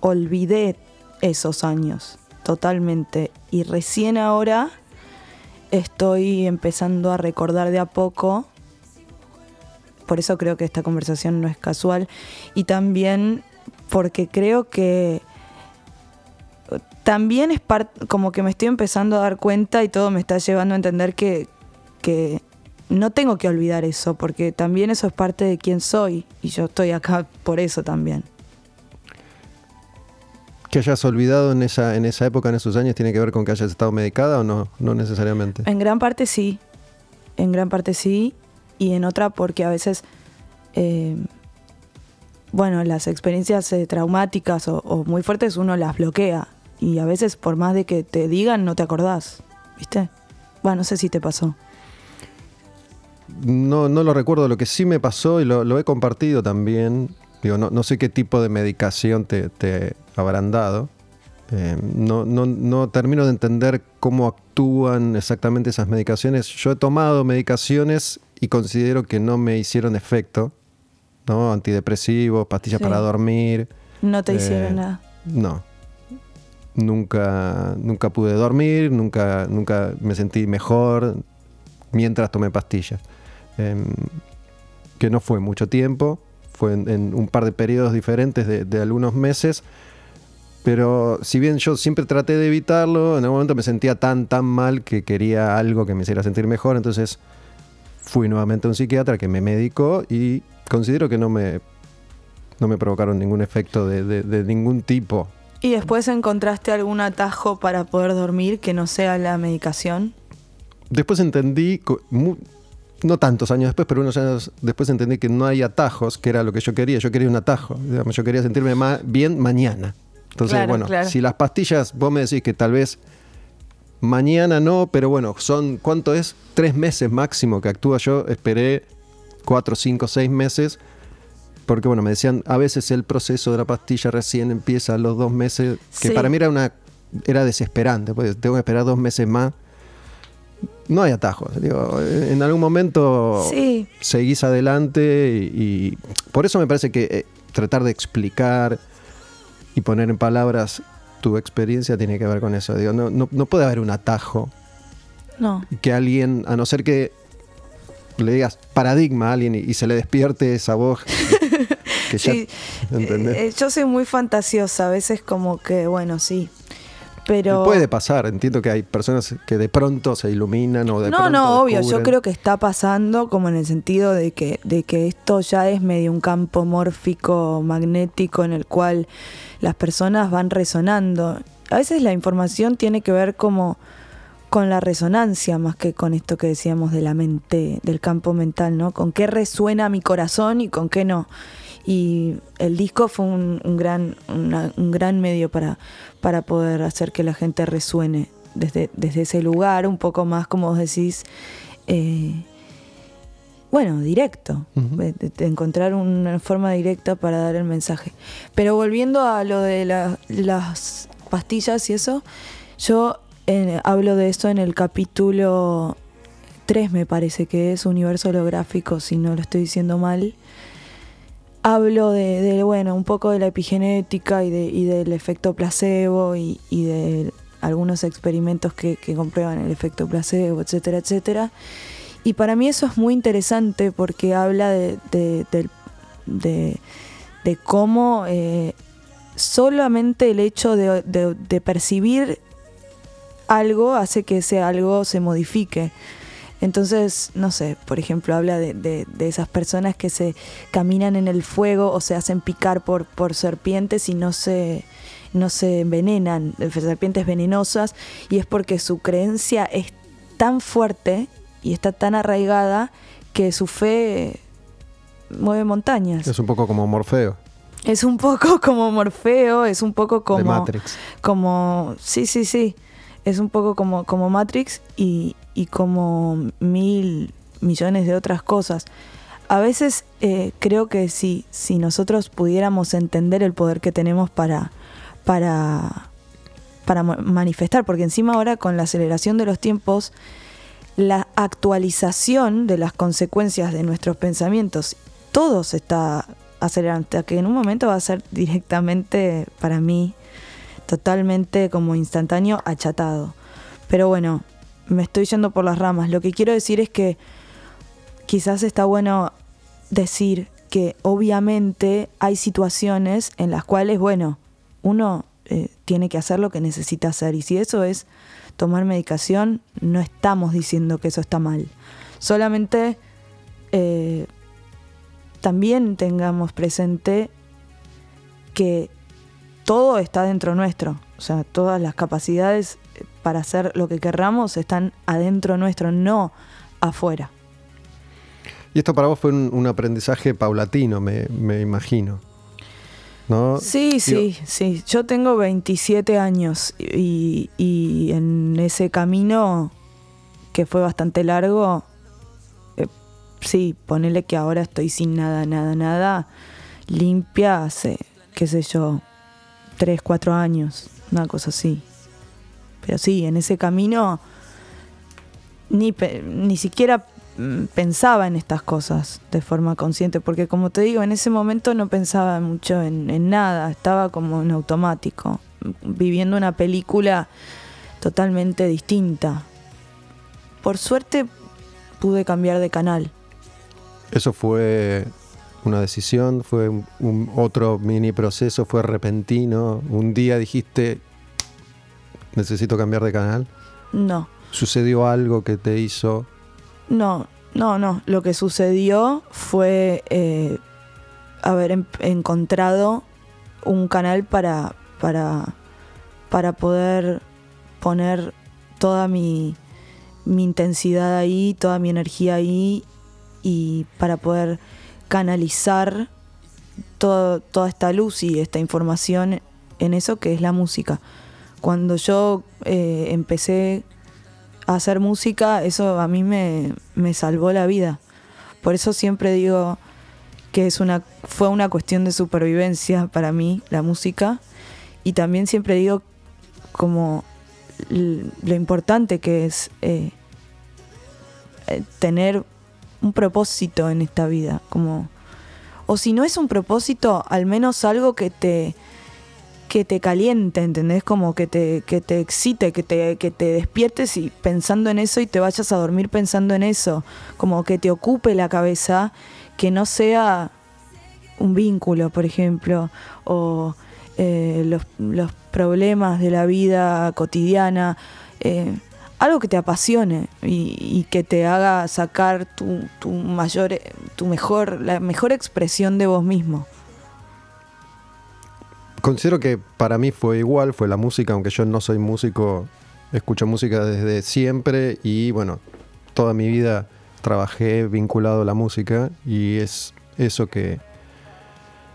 olvidé esos años totalmente. Y recién ahora estoy empezando a recordar de a poco. Por eso creo que esta conversación no es casual. Y también porque creo que también es parte, como que me estoy empezando a dar cuenta y todo me está llevando a entender que, que no tengo que olvidar eso, porque también eso es parte de quién soy y yo estoy acá por eso también. ¿Que hayas olvidado en esa, en esa época, en esos años, tiene que ver con que hayas estado medicada o no? No necesariamente. En gran parte sí, en gran parte sí, y en otra porque a veces eh, bueno, las experiencias eh, traumáticas o, muy fuertes uno las bloquea y a veces por más de que te digan no te acordás, ¿viste? Bueno, no sé si te pasó. No, no lo recuerdo, lo que sí me pasó y lo, he compartido también, digo, no, sé qué tipo de medicación te, te habrán dado, eh, no, no, no, termino de entender cómo actúan exactamente esas medicaciones. Yo he tomado medicaciones y considero que no me hicieron efecto. ¿no? Antidepresivos, pastillas para dormir. No te hicieron eh, nada. No. Nunca, nunca pude dormir, nunca, nunca me sentí mejor mientras tomé pastillas. Em, que no fue mucho tiempo, fue en, un par de periodos diferentes de, algunos meses. Pero si bien yo siempre traté de evitarlo, en algún momento me sentía tan, tan mal que quería algo que me hiciera sentir mejor. Entonces fui nuevamente a un psiquiatra que me medicó y considero que no me, no me provocaron ningún efecto de, ningún tipo. ¿Y después encontraste algún atajo para poder dormir que no sea la medicación? Después entendí, no tantos años después, pero unos años después entendí que no hay atajos, que era lo que yo quería. Yo quería un atajo, yo quería sentirme bien mañana. Entonces, bueno, si las pastillas, vos me decís que tal vez mañana no, pero bueno, son, ¿cuánto es? Tres meses máximo que actúa yo, esperé cuatro, cinco, seis meses, porque bueno, me decían, a veces el proceso de la pastilla recién empieza a los dos meses, que para mí era una era desesperante, pues tengo que esperar dos meses más. No hay atajos. en algún momento seguís adelante y, por eso me parece que eh, tratar de explicar y poner en palabras tu experiencia tiene que ver con eso. Digo, no, no, no puede haber un atajo. No. Que alguien, a no ser que le digas paradigma a alguien y, se le despierte esa voz. sí, ¿entendés? Eh, yo soy muy fantasiosa, a veces como que, bueno, sí. Pero... Puede pasar, entiendo que hay personas que de pronto se iluminan o de no, pronto no, obvio, yo creo que está pasando como en el sentido de que, de que esto ya es medio un campo mórfico, magnético, en el cual las personas van resonando. A veces la información tiene que ver como con la resonancia más que con esto que decíamos de la mente, del campo mental, ¿no? Con qué resuena mi corazón y con qué no. Y el disco fue un, un gran, una- un gran medio para, para poder hacer que la gente resuene desde, desde ese lugar, un poco más, como vos decís, eh, bueno, directo, de- de encontrar una forma directa para dar el mensaje. Pero volviendo a lo de la- las pastillas y eso, yo eh, hablo de eso en el capítulo 3, me parece que es Universo Holográfico, si no lo estoy diciendo mal. Hablo de, bueno, un poco de la epigenética y, de, y del efecto placebo y, de algunos experimentos que, que comprueban el efecto placebo, etcétera, etcétera. Y para mí eso es muy interesante porque habla de, de, cómo eh, solamente el hecho de percibir algo hace que ese algo se modifique. Entonces, no sé, por ejemplo, habla de, de- de esas personas que se caminan en el fuego o se hacen picar por, por serpientes y no se, no se envenenan, de serpientes venenosas, y es porque su creencia es tan fuerte y está tan arraigada que su fe mueve montañas. Es un poco como Morfeo Es un poco como Morfeo, es un poco como de Matrix. como sí sí sí es un poco como como Matrix y, y como mil millones de otras cosas. A veces eh, creo que si si nosotros pudiéramos entender el poder que tenemos para para para ma- manifestar porque encima ahora con la aceleración de los tiempos la actualización de las consecuencias de nuestros pensamientos todo se está acelerando que en un momento va a ser directamente para mí totalmente como instantáneo, achatado. Pero bueno, me estoy yendo por las ramas. Lo que quiero decir es que quizás está bueno decir que obviamente hay situaciones en las cuales, bueno, uno eh, tiene que hacer lo que necesita hacer. Y si eso es tomar medicación, no estamos diciendo que eso está mal. Solamente eh, también tengamos presente que todo está dentro nuestro. O sea, todas las capacidades eh, para hacer lo que querramos están adentro nuestro, no afuera. Y esto para vos fue un, un aprendizaje paulatino, me, me imagino. ¿No? Sí, sí, sí. Yo tengo 27 años y, y en ese camino, que fue bastante largo, eh, sí, ponele que ahora estoy sin nada, nada, nada, limpia hace, qué sé yo, 3, 4 años, una cosa así. Pero sí, en ese camino ni, ni siquiera mm, pensaba en estas cosas de forma consciente, porque como te digo, en ese momento no pensaba mucho en, en nada, estaba como en automático, viviendo una película totalmente distinta. Por suerte pude cambiar de canal. Eso fue una decisión, fue un, un otro mini proceso, fue repentino. Un día dijiste, necesito cambiar de canal. No, ¿Sucedió algo que te hizo? no, no, no. Lo que sucedió fue eh, haber em- encontrado un canal para, para, para poder poner toda mi, mi intensidad ahí, toda mi energía ahí y para poder canalizar todo- toda esta luz y esta información en eso que es la música. Cuando yo eh, empecé a hacer música, eso a mí me, salvó la vida. Por eso siempre digo que es una, fue una cuestión de supervivencia para mí, la música. Y también siempre digo como lo importante que es eh, eh, tener un propósito en esta vida. Como, o si no es un propósito, al menos algo que te, que te caliente, ¿entendés? Como que te, que te excite, que te, que te despiertes y pensando en eso y te vayas a dormir pensando en eso. Como que te ocupe la cabeza, que no sea un vínculo, por ejemplo, o eh, los, problemas de la vida cotidiana, eh, algo que te apasione y, que te haga sacar tu, mayor, tu mejor, la mejor expresión de vos mismo. Considero que para mí fue igual, fue la música, aunque yo no soy músico, escucho música desde siempre y bueno, toda mi vida trabajé vinculado a la música y es eso que,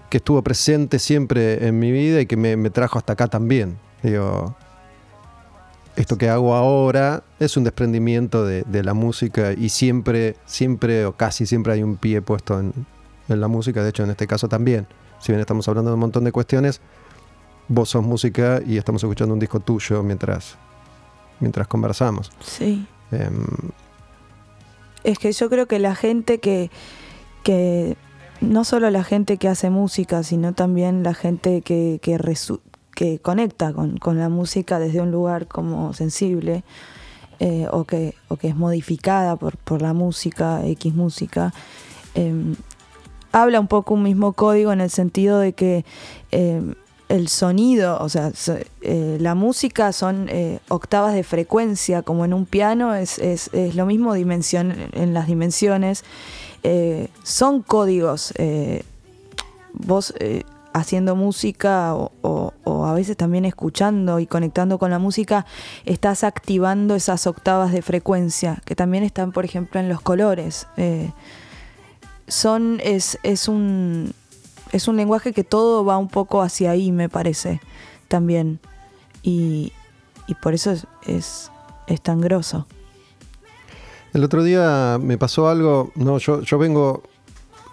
que estuvo presente siempre en mi vida y que me, trajo hasta acá también. Digo, esto que hago ahora es un desprendimiento de, la música y siempre, siempre o casi siempre hay un pie puesto en, en la música, de hecho en este caso también. Si bien estamos hablando de un montón de cuestiones, vos sos música y estamos escuchando un disco tuyo mientras, mientras conversamos. Sí. Em, es que yo creo que la gente que, que, no solo la gente que hace música, sino también la gente que, que, que conecta con, con, la música desde un lugar como sensible eh, o, que, o que es modificada por, por la música, X música, em, habla un poco un mismo código en el sentido de que em, el sonido, o sea, eh, la música son eh, octavas de frecuencia, como en un piano, es, es, es lo mismo dimensión, en las dimensiones. Son códigos. vos haciendo música o, a veces también escuchando y conectando con la música, estás activando esas octavas de frecuencia, que también están, por ejemplo, en los colores. son, es, es un es un lenguaje que todo va un poco hacia ahí, me parece, también. Y, por eso es, es, tan grosso. El otro día me pasó algo, no, yo, yo vengo,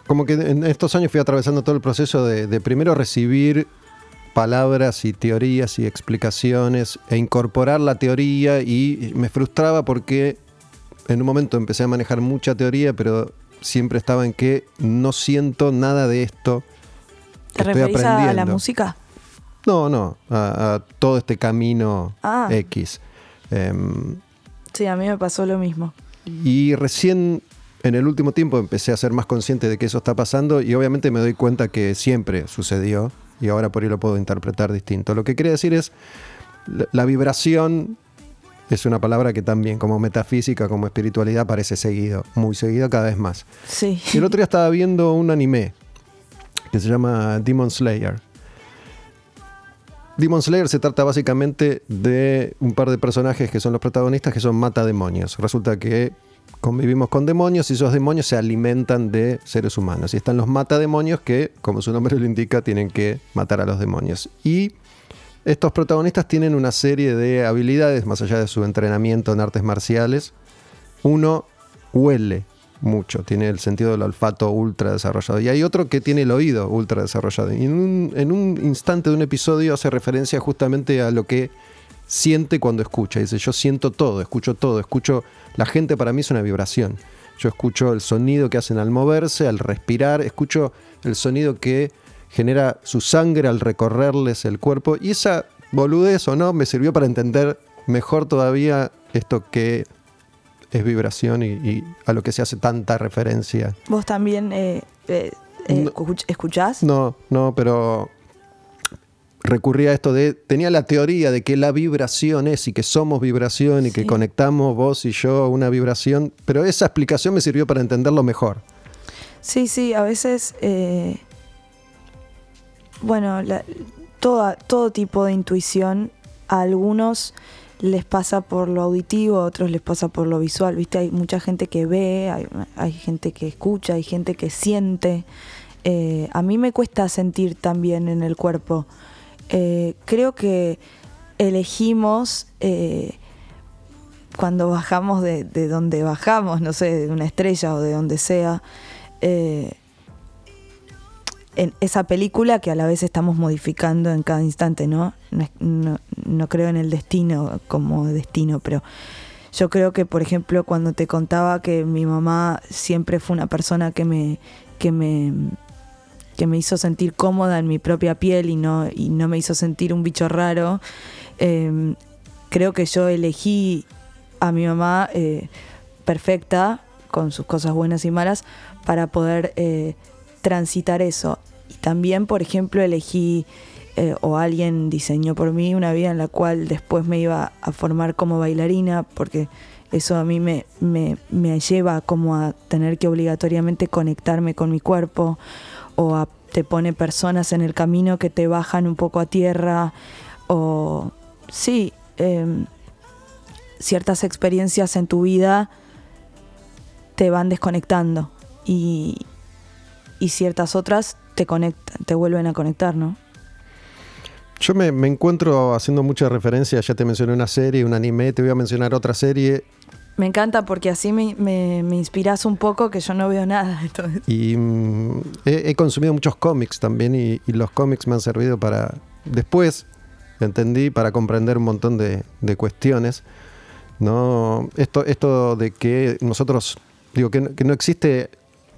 como que en estos años fui atravesando todo el proceso de, de primero recibir palabras y teorías y explicaciones e incorporar la teoría y me frustraba porque en un momento empecé a manejar mucha teoría, pero siempre estaba en que no siento nada de esto ¿Te referís a la música? No, no, a, todo este camino ah. X. Em, sí, a mí me pasó lo mismo. Y recién en el último tiempo empecé a ser más consciente de que eso está pasando y obviamente me doy cuenta que siempre sucedió y ahora por ahí lo puedo interpretar distinto. Lo que quería decir es, la, vibración es una palabra que también como metafísica, como espiritualidad parece seguido, muy seguido cada vez más. Sí. el otro día estaba viendo un anime que se llama Demon Slayer. Demon Slayer se trata básicamente de un par de personajes que son los protagonistas que son matademonios. Resulta que convivimos con demonios y esos demonios se alimentan de seres humanos. Y están los matademonios que, como su nombre lo indica, tienen que matar a los demonios. Y estos protagonistas tienen una serie de habilidades, más allá de su entrenamiento en artes marciales. Uno huele mucho, tiene el sentido del olfato ultra desarrollado. Y hay otro que tiene el oído ultra desarrollado. Y en un, instante de un episodio hace referencia justamente a lo que siente cuando escucha. Dice, yo siento todo, escucho todo, escucho... La gente para mí es una vibración. Yo escucho el sonido que hacen al moverse, al respirar, escucho el sonido que genera su sangre al recorrerles el cuerpo. Y esa boludez o no me sirvió para entender mejor todavía esto que es vibración y, a lo que se hace tanta referencia. ¿Vos también eh, eh, eh escuchás? No, no, pero recurría a esto de, tenía la teoría de que la vibración es y que somos vibración y que conectamos vos y yo a una vibración, pero esa explicación me sirvió para entenderlo mejor. Sí, sí, a veces, eh, bueno, toda, todo tipo de intuición, a algunos les pasa por lo auditivo, a otros les pasa por lo visual, ¿viste? Hay mucha gente que ve, hay, gente que escucha, hay gente que siente. Eh, a mí me cuesta sentir también en el cuerpo. Eh, creo que elegimos eh, cuando bajamos de, de, donde bajamos, no sé, de una estrella o de donde sea, en esa película que a la vez estamos modificando en cada instante, ¿no? No, creo en el destino como destino, pero yo creo que, por ejemplo, cuando te contaba que mi mamá siempre fue una persona que me, que me, que me hizo sentir cómoda en mi propia piel y no, y no me hizo sentir un bicho raro, em, creo que yo elegí a mi mamá eh, perfecta, con sus cosas buenas y malas, para poder... Eh, transitar eso. y también, por ejemplo, elegí eh, o alguien diseñó por mí una vida en la cual después me iba a formar como bailarina, porque eso a mí me, me, me lleva como a tener que obligatoriamente conectarme con mi cuerpo o te pone personas en el camino que te bajan un poco a tierra o sí, em, ciertas experiencias en tu vida te van desconectando y, y ciertas otras te conectan, te vuelven a conectar, ¿no? Yo me, me encuentro haciendo muchas referencias, ya te mencioné una serie, un anime, te voy a mencionar otra serie Me encanta porque así me, me, me inspiras un poco que yo no veo nada esto. Y mm, he, he consumido muchos cómics también y, y los cómics me han servido para, después, entendí, para comprender un montón de, de cuestiones. ¿no? Esto, esto de que nosotros, digo, que, no- que no existe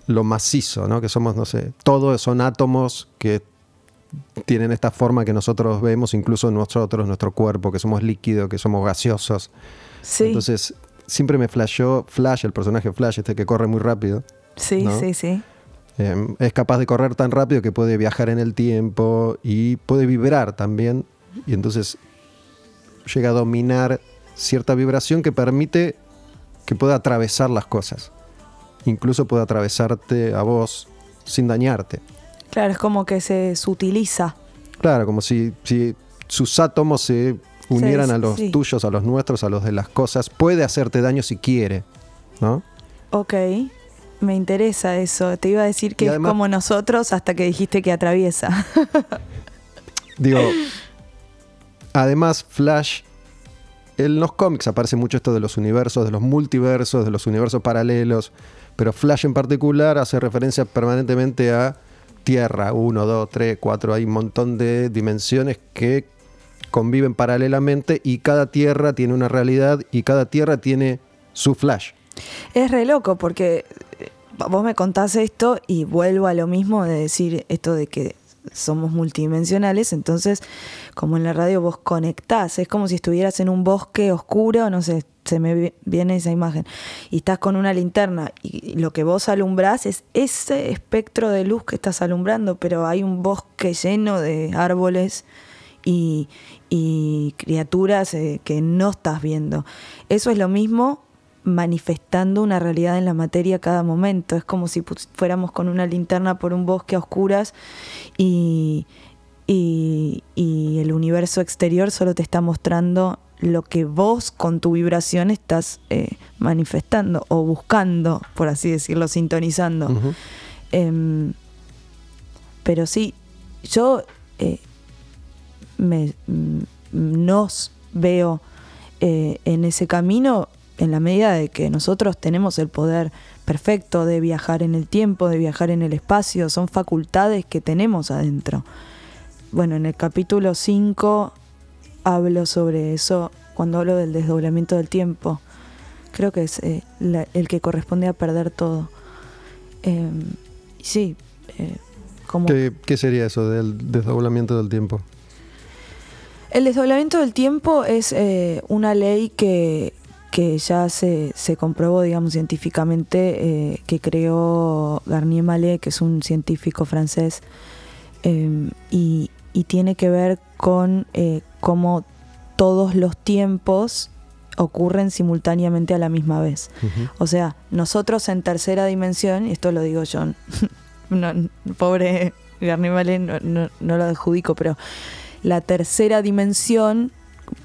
lo macizo, ¿no? que somos, no sé, todos son átomos que tienen esta forma que nosotros vemos, incluso nosotros, nuestro cuerpo, que somos líquido, que somos gaseosos. Sí, Entonces, siempre me flashó Flash, el personaje Flash, este que corre muy rápido. sí, ¿no? sí, sí. Eh, es capaz de correr tan rápido que puede viajar en el tiempo y puede vibrar también. Y entonces llega a dominar cierta vibración que permite que pueda atravesar las cosas. Incluso puede atravesarte a vos sin dañarte. Claro, es como que se sutiliza. Claro, como si, si sus átomos se unieran Sí, a los sí. tuyos, a los nuestros, a los de las cosas. Puede hacerte daño si quiere, ¿no? Ok, me interesa eso. Te iba a decir que es como nosotros hasta que dijiste que atraviesa. Digo, además Flash, en los cómics aparece mucho esto de los universos, de los multiversos, de los universos paralelos, pero Flash en particular hace referencia permanentemente a Tierra, 1, 2, 3, 4, hay un montón de dimensiones que conviven paralelamente y cada Tierra tiene una realidad y cada Tierra tiene su Flash. es re loco porque eh, vos me contás esto y vuelvo a lo mismo de decir esto de que somos multidimensionales, entonces como en la radio vos conectás, es como si estuvieras en un bosque oscuro, no sé, se me vi- viene esa imagen, y estás con una linterna y lo que vos alumbrás es ese espectro de luz que estás alumbrando, pero hay un bosque lleno de árboles y, y criaturas eh, que no estás viendo. Eso es lo mismo manifestando una realidad en la materia a cada momento. Es como si fuéramos con una linterna por un bosque a oscuras y, y, y el universo exterior solo te está mostrando lo que vos con tu vibración estás eh, manifestando o buscando, por así decirlo, sintonizando. Em, pero sí, yo eh, me, nos veo eh, en ese camino en la medida de que nosotros tenemos el poder perfecto de viajar en el tiempo, de viajar en el espacio, son facultades que tenemos adentro. Bueno, en el capítulo 5 hablo sobre eso cuando hablo del desdoblamiento del tiempo. Creo que es eh, la- el que corresponde a perder todo. Eh, sí, eh, como ¿Qué, qué sería eso del desdoblamiento del tiempo? El desdoblamiento del tiempo es eh, una ley que, que ya se, se comprobó, digamos, científicamente, eh, que creó Garnier Mallet, que es un científico francés, eh, y, y tiene que ver con cómo todos los tiempos ocurren simultáneamente a la misma vez. O sea, nosotros en tercera dimensión, y esto lo digo yo, no, pobre Garnier Mallet, no, no- no lo adjudico, pero la tercera dimensión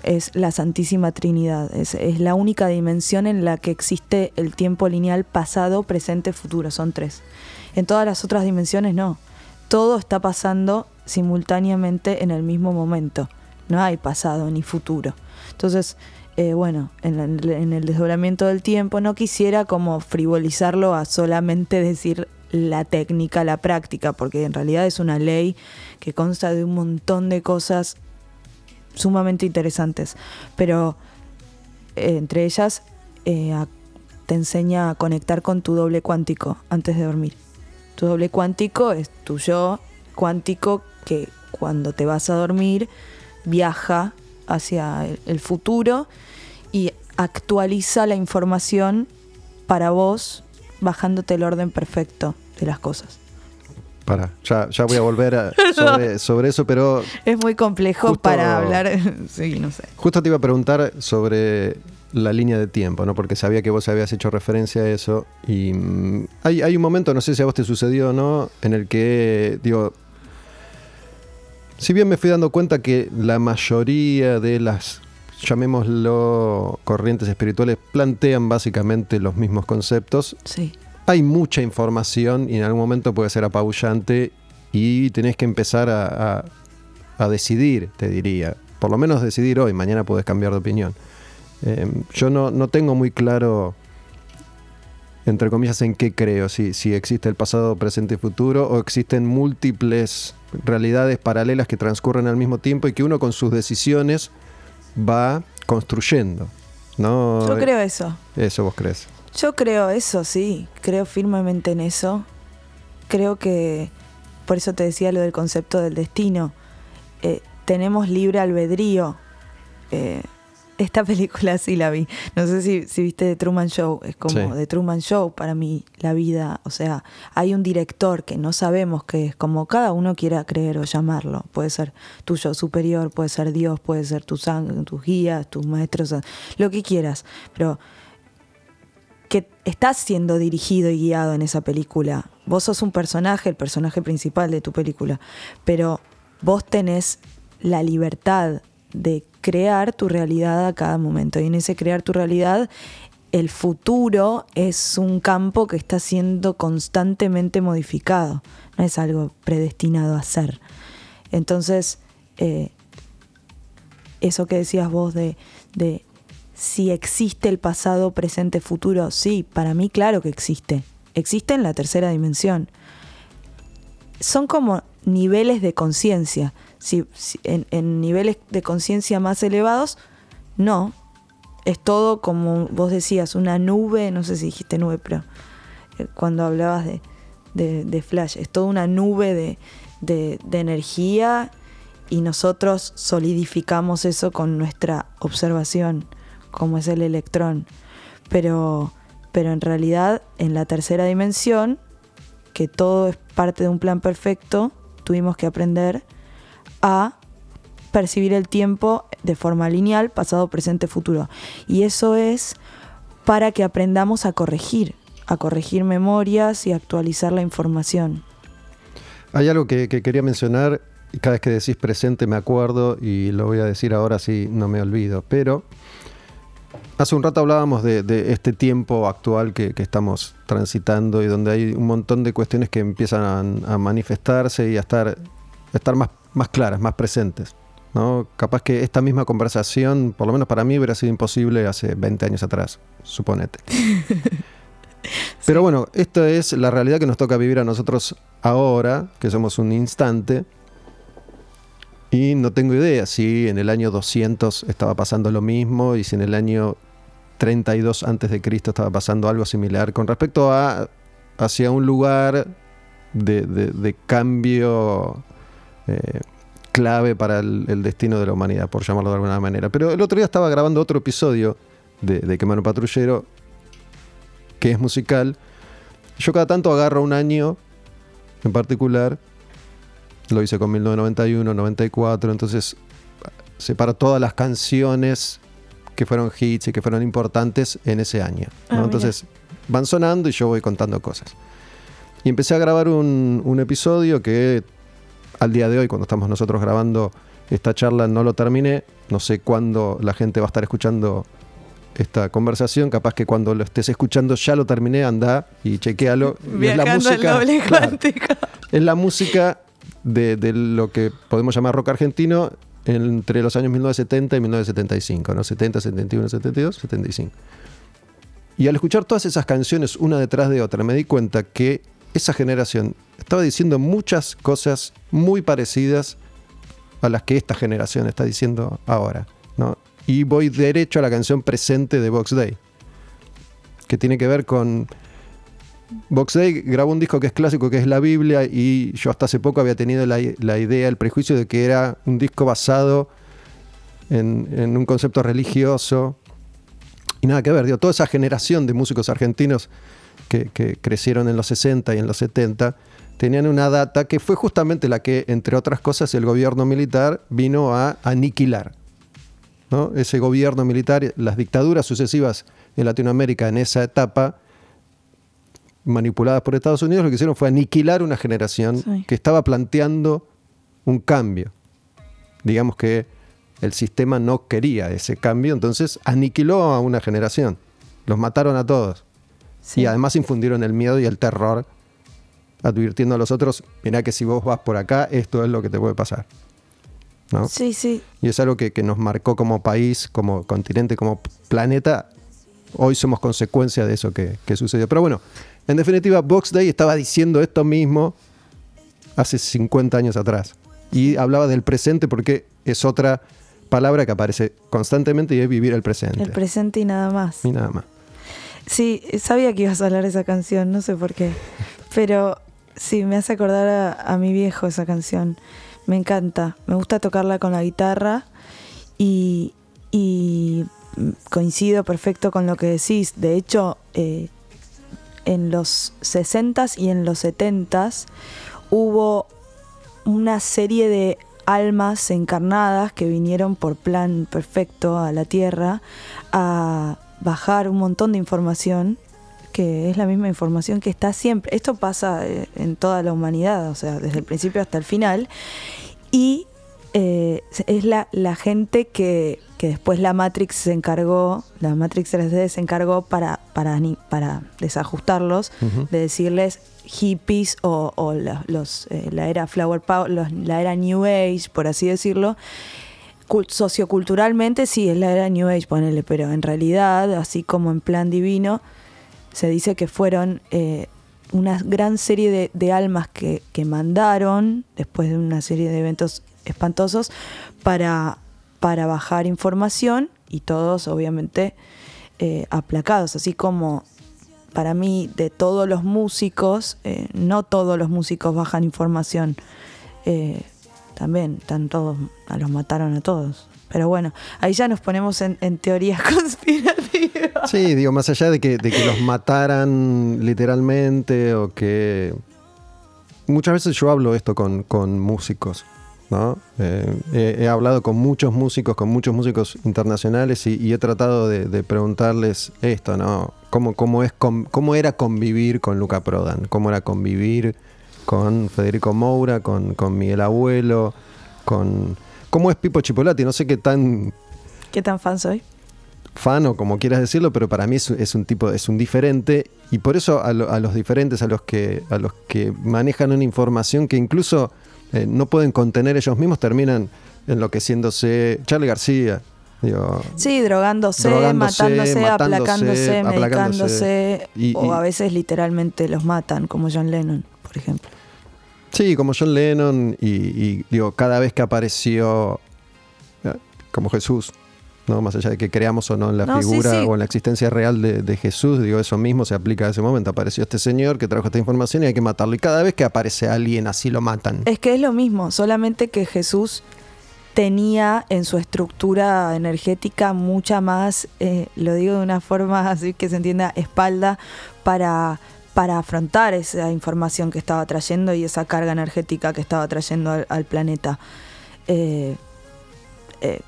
es la Santísima Trinidad. Es, la única dimensión en la que existe el tiempo lineal pasado, presente, futuro. Son tres. En todas las otras dimensiones no. Todo está pasando simultáneamente en el mismo momento. No hay pasado ni futuro. Entonces, eh, bueno, en, en el desdoblamiento del tiempo no quisiera como frivolizarlo a solamente decir la técnica, la práctica, porque en realidad es una ley que consta de un montón de cosas sumamente interesantes. Pero eh, entre ellas eh, te enseña a conectar con tu doble cuántico antes de dormir. Tu doble cuántico es tu yo cuántico que cuando te vas a dormir viaja hacia el futuro y actualiza la información para vos bajándote el orden perfecto de las cosas. para, ya, ya voy a volver a- sobre, sobre eso, pero Es muy complejo Justo- para hablar. sí, no sé. justo te iba a preguntar sobre la línea de tiempo, ¿no? Porque sabía que vos habías hecho referencia a eso. Y mm, hay, hay un momento, no sé si a vos te sucedió o no, en el que, digo, si bien me fui dando cuenta que la mayoría de las, llamémoslo, corrientes espirituales plantean básicamente los mismos conceptos, Sí. Hay mucha información y en algún momento puede ser apabullante y tenés que empezar a, a- a decidir, te diría. Por lo menos decidir hoy, mañana puedes cambiar de opinión. Eh, yo no, no tengo muy claro, entre comillas, en qué creo, si, si existe el pasado, presente y futuro o existen múltiples realidades paralelas que transcurren al mismo tiempo y que uno con sus decisiones va construyendo. ¿no? Yo creo eso. Eso vos crees. Yo creo eso, sí. Creo firmemente en eso. Creo que, por eso te decía lo del concepto del destino. Eh, tenemos libre albedrío. Eh, esta película sí la vi. No sé si, si viste The Truman Show. Es como Sí. The Truman Show para mí, la vida. O sea, hay un director que no sabemos qué es, como cada uno quiera creer o llamarlo. Puede ser tu yo superior, puede ser Dios, puede ser tu sangre, tus guías, tus maestros, lo que quieras. Pero que estás siendo dirigido y guiado en esa película. Vos sos un personaje, el personaje principal de tu película, pero vos tenés la libertad de crear tu realidad a cada momento. Y en ese crear tu realidad, el futuro es un campo que está siendo constantemente modificado. No es algo predestinado a ser. Entonces, eh, eso que decías vos de, de si existe el pasado, presente, futuro, sí, para mí claro que existe. Existe en la tercera dimensión. Son como niveles de conciencia. Si, en, niveles de conciencia más elevados, no. Es todo como vos decías, una nube, no sé si dijiste nube, pero eh, cuando hablabas de, de- flash, es toda una nube de- de energía y nosotros solidificamos eso con nuestra observación, como es el electrón. Pero, pero en realidad, en la tercera dimensión, que todo es parte de un plan perfecto, tuvimos que aprender a percibir el tiempo de forma lineal, pasado, presente, futuro. Y eso es para que aprendamos a corregir, a corregir memorias y actualizar la información. Hay algo que, que quería mencionar, cada vez que decís presente me acuerdo y lo voy a decir ahora si no me olvido, pero hace un rato hablábamos de, de este tiempo actual que, que estamos transitando y donde hay un montón de cuestiones que empiezan a, a manifestarse y a estar, a estar más, más claras, más presentes. ¿no? Capaz que esta misma conversación, por lo menos para mí, hubiera sido imposible hace 20 años atrás, suponete. Pero bueno, esta es la realidad que nos toca vivir a nosotros ahora, que somos un instante. Y no tengo idea si en el año 200 estaba pasando lo mismo y si en el año 32 antes de Cristo estaba pasando algo similar con respecto a hacia un lugar de, cambio eh, clave para el, destino de la humanidad, por llamarlo de alguna manera. Pero el otro día estaba grabando otro episodio de, de Patrullero que es musical. Yo cada tanto agarro un año en particular. Lo hice con 1991, 94. Entonces separo todas las canciones que fueron hits y que fueron importantes en ese año. ¿no? Ah, entonces van sonando y yo voy contando cosas. Y empecé a grabar un, un episodio que al día de hoy, cuando estamos nosotros grabando esta charla, no lo terminé. No sé cuándo la gente va a estar escuchando esta conversación. Capaz que cuando lo estés escuchando ya lo terminé, anda y chequealo. Y es la Viajando al música, doble claro, cuántico. es la música de, lo que podemos llamar rock argentino entre los años 1970 y 1975, ¿no? 70, 71, 72, 75. Y al escuchar todas esas canciones una detrás de otra, me di cuenta que esa generación estaba diciendo muchas cosas muy parecidas a las que esta generación está diciendo ahora. ¿no? Y voy derecho a la canción presente de Box Day, que tiene que ver con... Box grabó un disco que es clásico, que es la Biblia, y yo hasta hace poco había tenido la, idea, el prejuicio de que era un disco basado en, en un concepto religioso. Y nada que ver, digo, toda esa generación de músicos argentinos que, que crecieron en los 60 y en los 70 tenían una data que fue justamente la que, entre otras cosas, el gobierno militar vino a aniquilar. ¿no? Ese gobierno militar, las dictaduras sucesivas en Latinoamérica en esa etapa, manipuladas por Estados Unidos, lo que hicieron fue aniquilar una generación Sí. que estaba planteando un cambio. Digamos que el sistema no quería ese cambio, entonces aniquiló a una generación. Los mataron a todos. Sí. Y además infundieron el miedo y el terror, advirtiendo a los otros, mirá que si vos vas por acá, esto es lo que te puede pasar. ¿No? Sí, sí. Y es algo que, que nos marcó como país, como continente, como planeta. Hoy somos consecuencia de eso que, que sucedió. Pero bueno, en definitiva, Box Day estaba diciendo esto mismo hace 50 años atrás. Y hablaba del presente porque es otra palabra que aparece constantemente y es vivir el presente. El presente y nada más. y nada más. Sí, sabía que ibas a hablar de esa canción, no sé por qué. Pero sí, me hace acordar a, a mi viejo esa canción. Me encanta. Me gusta tocarla con la guitarra y, y coincido perfecto con lo que decís. De hecho, eh, en los 60s y en los 70s hubo una serie de almas encarnadas que vinieron por plan perfecto a la Tierra a bajar un montón de información que es la misma información que está siempre. Esto pasa eh, en toda la humanidad, o sea, desde el principio hasta el final. Y eh, es la, la gente que, que después la Matrix se encargó, la Matrix 3D se encargó para, para, desajustarlos, de decirles hippies o, o la, los, eh, la era Flower Power, los- la era New Age, por así decirlo. Cul- socioculturalmente sí es la era New Age, ponele, pero en realidad, así como en plan divino, se dice que fueron eh, una gran serie de, de almas que, que mandaron, después de una serie de eventos espantosos, para, para bajar información y todos obviamente eh, aplacados, así como para mí de todos los músicos, eh, no todos los músicos bajan información, eh, también están todos, a los mataron a todos. Pero bueno, ahí ya nos ponemos en, en teorías conspirativas. Sí, digo, más allá de que, de que los mataran literalmente o que... Muchas veces yo hablo esto con, con músicos, ¿no? Eh, he, he hablado con muchos músicos, con muchos músicos internacionales y, y he tratado de, de preguntarles esto, ¿no? ¿Cómo, cómo, es con- ¿Cómo era convivir con Luca Prodan? ¿Cómo era convivir con Federico Moura, con, con Miguel Abuelo, con... ¿Cómo es Pipo Chipolati? No sé qué tan ¿Qué tan fan soy? fan o como quieras decirlo, pero para mí es, es un tipo, es un diferente y por eso a, lo- a los diferentes, a los que a los que manejan una información que incluso eh, no pueden contener ellos mismos, terminan enloqueciéndose. Charlie García, digo, Sí, drogándose, Drogándose, matándose, matándose, aplacándose, aplacándose. medicándose, Y- o y- a veces literalmente los matan, como John Lennon, por ejemplo. sí, como John Lennon y, y, digo, cada vez que apareció eh, como Jesús. ¿No? Más allá de que creamos o no en la No, sí, figura sí. o en la existencia real de, de Jesús, digo, eso mismo se aplica a ese momento. Apareció este señor que trajo esta información y hay que matarlo. Y cada vez que aparece alguien así lo matan. Es que es lo mismo, solamente que Jesús tenía en su estructura energética mucha más, eh, lo digo de una forma así que se entienda, espalda para, para afrontar esa información que estaba trayendo y esa carga energética que estaba trayendo al, al planeta. Eh, eh,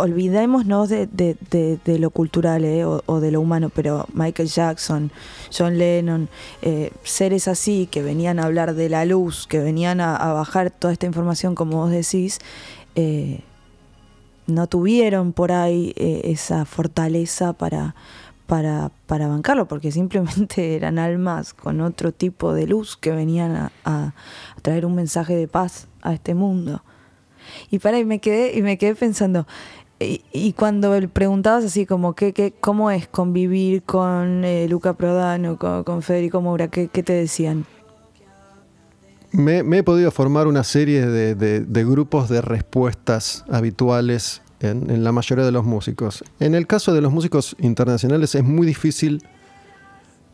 olvidémonos de, de- lo cultural eh, o, de lo humano, pero Michael Jackson, John Lennon, eh, seres así que venían a hablar de la luz, que venían a, bajar toda esta información, como vos decís, eh, no tuvieron por ahí esa fortaleza para, para, para bancarlo, porque simplemente eran almas con otro tipo de luz que venían a, a- a traer un mensaje de paz a este mundo. Y para y me quedé y me quedé pensando y, y cuando preguntabas así como qué, qué cómo es convivir con eh, Luca Prodano, con, con Federico Moura, ¿qué, qué te decían? Me, me he podido formar una serie de, de- de grupos de respuestas habituales en, en la mayoría de los músicos. En el caso de los músicos internacionales es muy difícil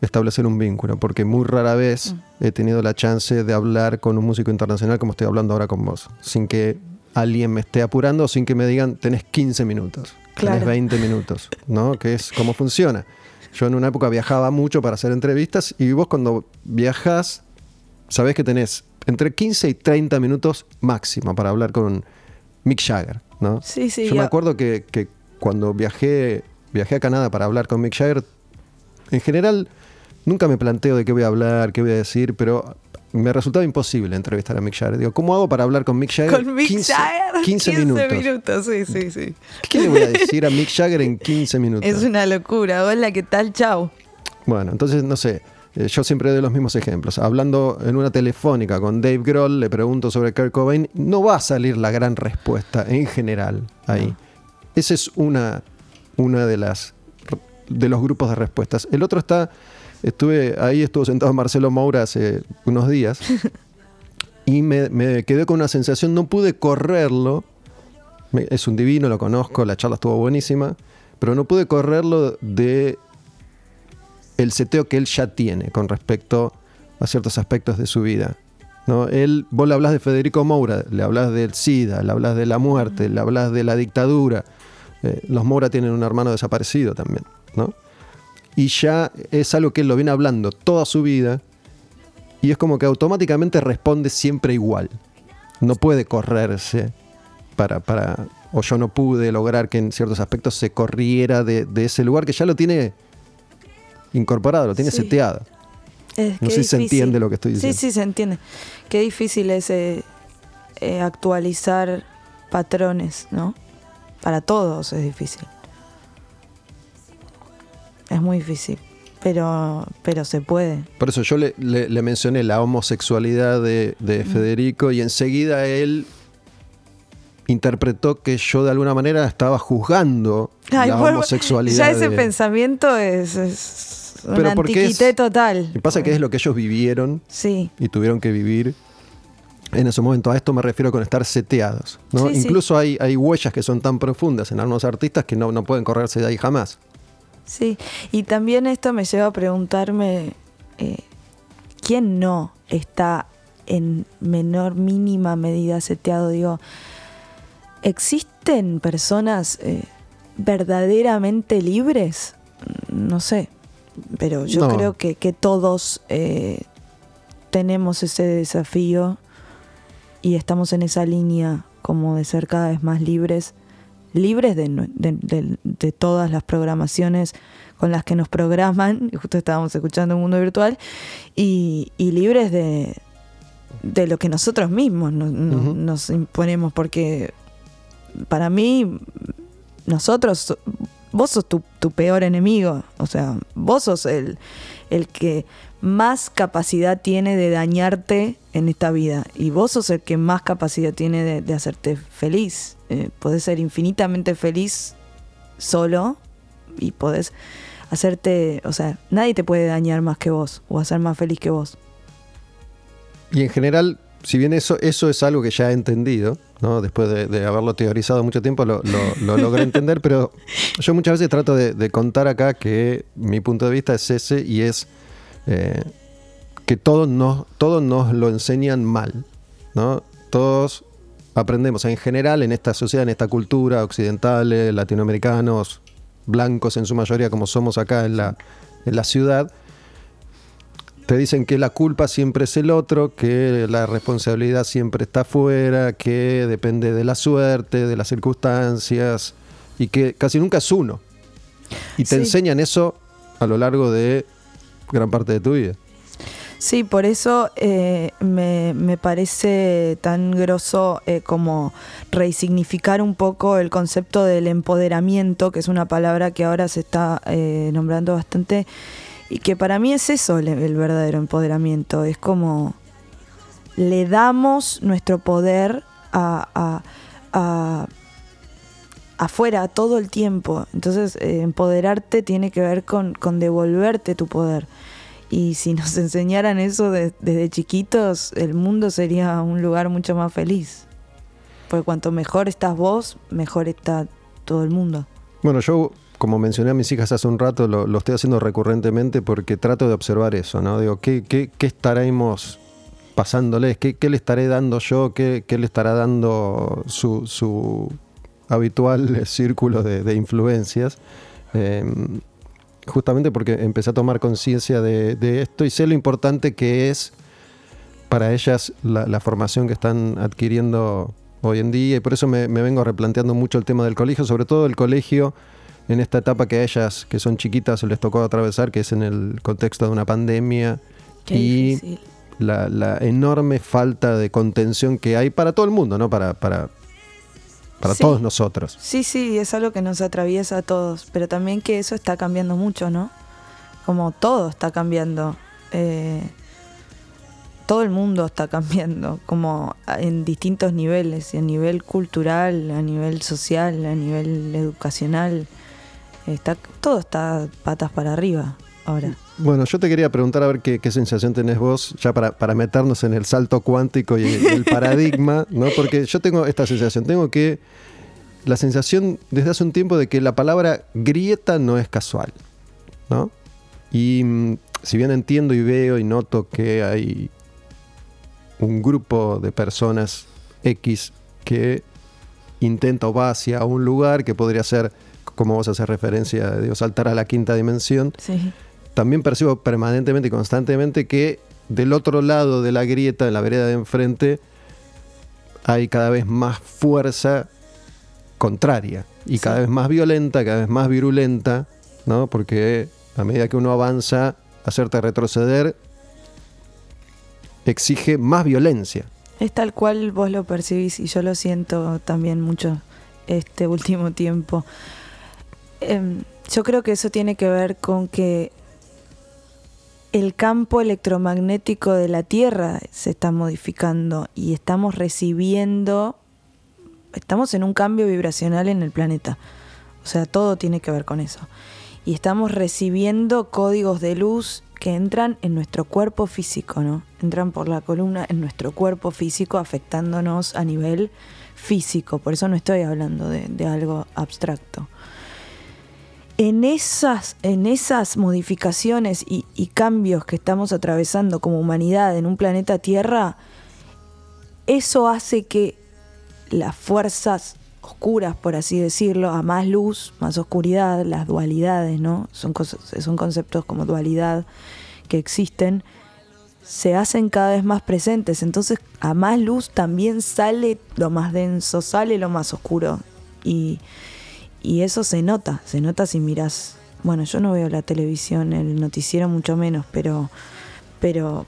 establecer un vínculo, porque muy rara vez he tenido la chance de hablar con un músico internacional como estoy hablando ahora con vos, sin que alguien me esté apurando sin que me digan tenés 15 minutos, tenés Claro. 20 minutos, ¿no? Que es cómo funciona. Yo en una época viajaba mucho para hacer entrevistas y vos cuando viajas sabés que tenés entre 15 y 30 minutos máximo para hablar con Mick Jagger, ¿no? Sí, sí. Yo me acuerdo que, que cuando viajé, viajé a Canadá para hablar con Mick Jagger, en general nunca me planteo de qué voy a hablar, qué voy a decir, pero me resultaba imposible entrevistar a Mick Jagger. Digo, ¿cómo hago para hablar con Mick Jagger? Con Mick 15, Jagger. 15 minutos. minutos, sí, sí, sí. ¿Qué le voy a decir a Mick Jagger en 15 minutos? Es una locura. Hola, ¿qué tal? Chau. Bueno, entonces, no sé, eh, yo siempre doy los mismos ejemplos. Hablando en una telefónica con Dave Grohl, le pregunto sobre Kurt Cobain, no va a salir la gran respuesta en general ahí. Ese es una, una de las de los grupos de respuestas. El otro está, estuve ahí, estuvo sentado Marcelo Moura hace unos días y me, me quedé con una sensación, no pude correrlo, Me- es un divino, lo conozco, la charla estuvo buenísima, pero no pude correrlo de el seteo que él ya tiene con respecto a ciertos aspectos de su vida. ¿no? Él, vos le hablas de Federico Moura, le hablas del SIDA, le hablas de la muerte, le hablas de la dictadura. Eh, los Moura tienen un hermano desaparecido también. ¿no? Y ya es algo que él lo viene hablando toda su vida y es como que automáticamente responde siempre igual. No puede correrse para, para o yo no pude lograr que en ciertos aspectos se corriera de, de ese lugar que ya lo tiene incorporado, lo tiene Sí. seteado. Es No sé si se entiende lo que estoy Sí, diciendo. sí, se entiende. Qué difícil es eh, eh, actualizar patrones, ¿no? Para todos es difícil. Es muy difícil, pero, pero se puede. Por eso yo le, le- le mencioné la homosexualidad de, de Federico y enseguida él interpretó que yo de alguna manera estaba juzgando Ay, la bueno, homosexualidad. Ya ese de- pensamiento es, es un Pero porque es- antiquité total. Y pasa que es lo que ellos vivieron Sí, y tuvieron que vivir en ese momento. A esto me refiero con estar seteados. ¿no? Sí, sí. Incluso Hay, hay huellas que son tan profundas en algunos artistas que no, no pueden correrse de ahí jamás. Sí. Y también esto me lleva a preguntarme, eh, ¿quién no está en menor mínima medida seteado? Digo, ¿existen personas eh, verdaderamente libres? No sé, pero yo No. creo que, que todos eh, tenemos ese desafío y estamos en esa línea como de ser cada vez más libres, libres de, nue- de- de- de todas las programaciones con las que nos programan, y justo estábamos escuchando un mundo virtual, y, y libres de, de lo que nosotros mismos nos imponemos, porque para mí, nosotros, vos sos tu, tu peor enemigo, o sea, vos sos el, el que más capacidad tiene de dañarte en esta vida y vos sos el que más capacidad tiene de, hacerte feliz. Eh, podés ser infinitamente feliz solo y podés hacerte, o sea, nadie te puede dañar más que vos o hacer más feliz que vos. Y en general, si bien eso, eso es algo que ya he entendido, ¿no? después de, haberlo teorizado mucho tiempo, lo, lo- lo logré entender, pero yo muchas veces trato de, contar acá que mi punto de vista es ese y es eh, que todos nos, todos nos lo enseñan mal. ¿no? Todos aprendemos en general en esta sociedad, en esta cultura occidental, eh, latinoamericanos, blancos en su mayoría como somos acá en la, en la ciudad, te dicen que la culpa siempre es el otro, que la responsabilidad siempre está afuera, que depende de la suerte, de las circunstancias y que casi nunca es uno. Y te Sí. enseñan eso a lo largo de gran parte de tu vida. Sí, por eso eh, me, me parece tan grosso eh, como resignificar un poco el concepto del empoderamiento, que es una palabra que ahora se está eh, nombrando bastante, y que para mí es eso el, verdadero empoderamiento, es como le damos nuestro poder a, a- a- afuera todo el tiempo. Entonces, eh, empoderarte tiene que ver con, con devolverte tu poder. Y si nos enseñaran eso de- desde chiquitos, el mundo sería un lugar mucho más feliz. Porque cuanto mejor estás vos, mejor está todo el mundo. Bueno, yo, como mencioné a mis hijas hace un rato, lo, estoy haciendo recurrentemente porque trato de observar eso, ¿no? Digo, ¿qué, qué, qué estaremos pasándoles? ¿Qué, qué le estaré dando yo? ¿Qué, le estará dando su, su habitual círculo de, influencias? Eh, justamente porque empecé a tomar conciencia de, esto y sé lo importante que es para ellas la, formación que están adquiriendo hoy en día y por eso me vengo replanteando mucho el tema del colegio, sobre todo el colegio en esta etapa que a ellas, que son chiquitas, les tocó atravesar, que es en el contexto de una pandemia Qué y la, la enorme falta de contención que hay para todo el mundo, ¿no? Para, para, para Sí. todos nosotros. Sí, sí, es algo que nos atraviesa a todos, pero también que eso está cambiando mucho, ¿no? Como todo está cambiando. eh, todo el mundo está cambiando, como en distintos niveles, a nivel cultural, a nivel social, a nivel educacional. Está, todo está patas para arriba ahora. Bueno, yo te quería preguntar a ver qué, qué sensación tenés vos, ya para, para meternos en el salto cuántico y el, el paradigma, ¿no? Porque yo tengo esta sensación, tengo que la sensación desde hace un tiempo de que la palabra grieta no es casual, ¿no? Y mm, si bien entiendo y veo y noto que hay un grupo de personas X que intenta o va hacia un lugar que podría ser, como vos haces referencia, digo, saltar a la quinta dimensión, Sí, también percibo permanentemente y constantemente que del otro lado de la grieta, en la vereda de enfrente, hay cada vez más fuerza contraria y cada vez más violenta, cada vez más virulenta, ¿no? Porque a medida que uno avanza, hacerte retroceder exige más violencia. es tal cual vos lo percibís y yo lo siento también mucho este último tiempo. Em, yo creo que eso tiene que ver con que el campo electromagnético de la Tierra se está modificando y estamos recibiendo, estamos en un cambio vibracional en el planeta. O sea, todo tiene que ver con eso. Y estamos recibiendo códigos de luz que entran en nuestro cuerpo físico, ¿no? Entran por la columna en nuestro cuerpo físico afectándonos a nivel físico. Por eso no estoy hablando de, de algo abstracto en esas, en esas modificaciones y, cambios que estamos atravesando como humanidad en un planeta Tierra, eso hace que las fuerzas oscuras, por así decirlo, a más luz, más oscuridad, las dualidades, ¿no? Son, cosas, son conceptos como dualidad que existen, se hacen cada vez más presentes. Entonces, a más luz también sale lo más denso, sale lo más oscuro. Y, y eso se nota, se nota si miras. Bueno, yo no veo la televisión, el noticiero mucho menos, pero, pero,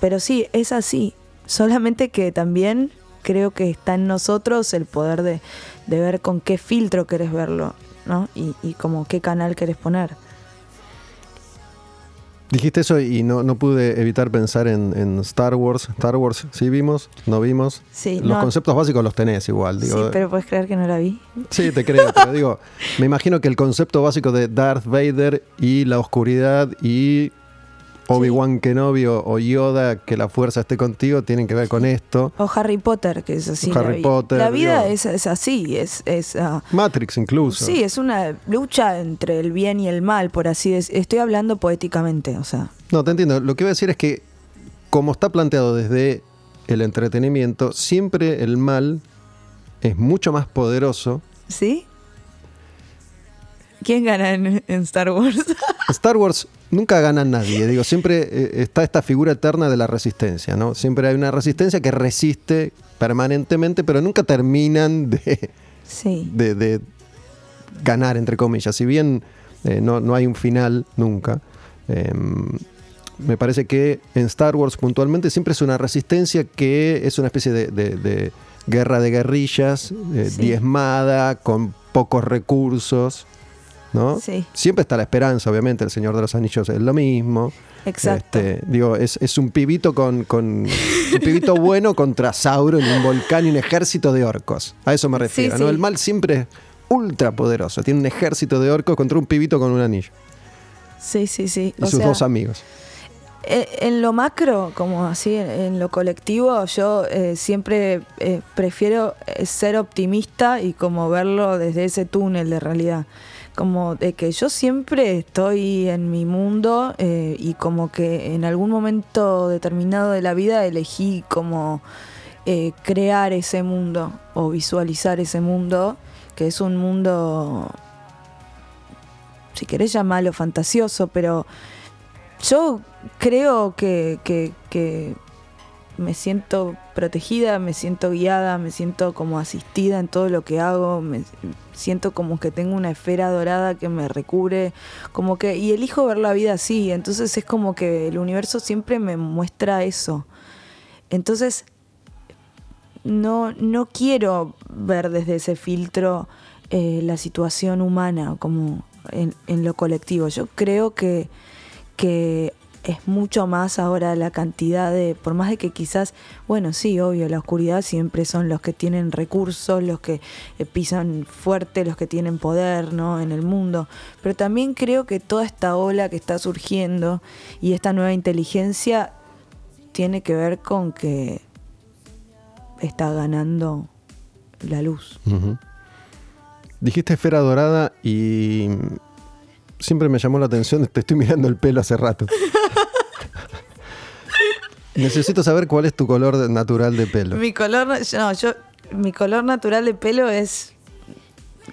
pero sí, es así. Solamente que también creo que está en nosotros el poder de, de ver con qué filtro querés verlo, ¿no? Y, y como qué canal querés poner. Dijiste eso y no, no pude evitar pensar en, en Star Wars. Star Wars, ¿sí vimos? ¿No vimos? Sí, Los no. conceptos básicos los tenés igual. Digo, sí, pero puedes creer que no la vi. Sí, te creo, pero digo, me imagino que el concepto básico de Darth Vader y la oscuridad y Obi-Wan Kenobi o, o Yoda, que la fuerza esté contigo, tienen que ver con esto. O Harry Potter, que es así. Harry la, Potter, la vida es, es así, es, es ah, Matrix incluso. Sí, es una lucha entre el bien y el mal, por así decirlo. Estoy hablando poéticamente, o sea. No, te entiendo. Lo que voy a decir es que, como está planteado desde el entretenimiento, siempre el mal es mucho más poderoso. ¿Sí? ¿Quién gana en, en Star Wars? Star Wars nunca gana nadie, digo, siempre eh, está esta figura eterna de la resistencia, ¿no? Siempre hay una resistencia que resiste permanentemente, pero nunca terminan de, sí. de- de ganar, entre comillas. Si bien eh, no, no hay un final nunca, eh, me parece que en Star Wars puntualmente siempre es una resistencia que es una especie de, de- guerra de guerrillas, eh, Sí. diezmada, con pocos recursos. ¿No? Sí. Siempre está la esperanza, obviamente, el Señor de los Anillos es lo mismo. Exacto. Este, digo, es, es un pibito con, con un pibito bueno contra Sauron, un volcán y un ejército de orcos. A eso me refiero. Sí, ¿no? sí. El mal siempre es ultra poderoso. Tiene un ejército de orcos contra un pibito con un anillo. Sí, sí, sí. Y O sus sea, dos amigos. eh, En lo macro, como así, en- en lo colectivo, yo eh, siempre eh, prefiero eh, ser optimista y como verlo desde ese túnel de realidad. Como de que yo siempre estoy en mi mundo eh, y como que en algún momento determinado de la vida elegí como eh, crear ese mundo o visualizar ese mundo, que es un mundo, si querés llamarlo fantasioso, pero yo creo que, me siento protegida, me siento guiada, me siento como asistida en todo lo que hago, me siento como que tengo una esfera dorada que me recubre, como que y elijo ver la vida así, entonces es como que el universo siempre me muestra eso. Entonces no no quiero ver desde ese filtro eh, la situación humana como en, en lo colectivo. Yo creo que que es mucho más ahora la cantidad de, por más de que quizás, bueno, sí, obvio, la oscuridad siempre son los que tienen recursos, los que eh, pisan fuerte, los que tienen poder, ¿no? En el mundo. Pero también creo que toda esta ola que está surgiendo y esta nueva inteligencia tiene que ver con que está ganando la luz. Dijiste esfera dorada y siempre me llamó la atención, te estoy mirando el pelo hace rato. Necesito saber cuál es tu color natural de pelo. Mi color, no, yo, mi color natural de pelo es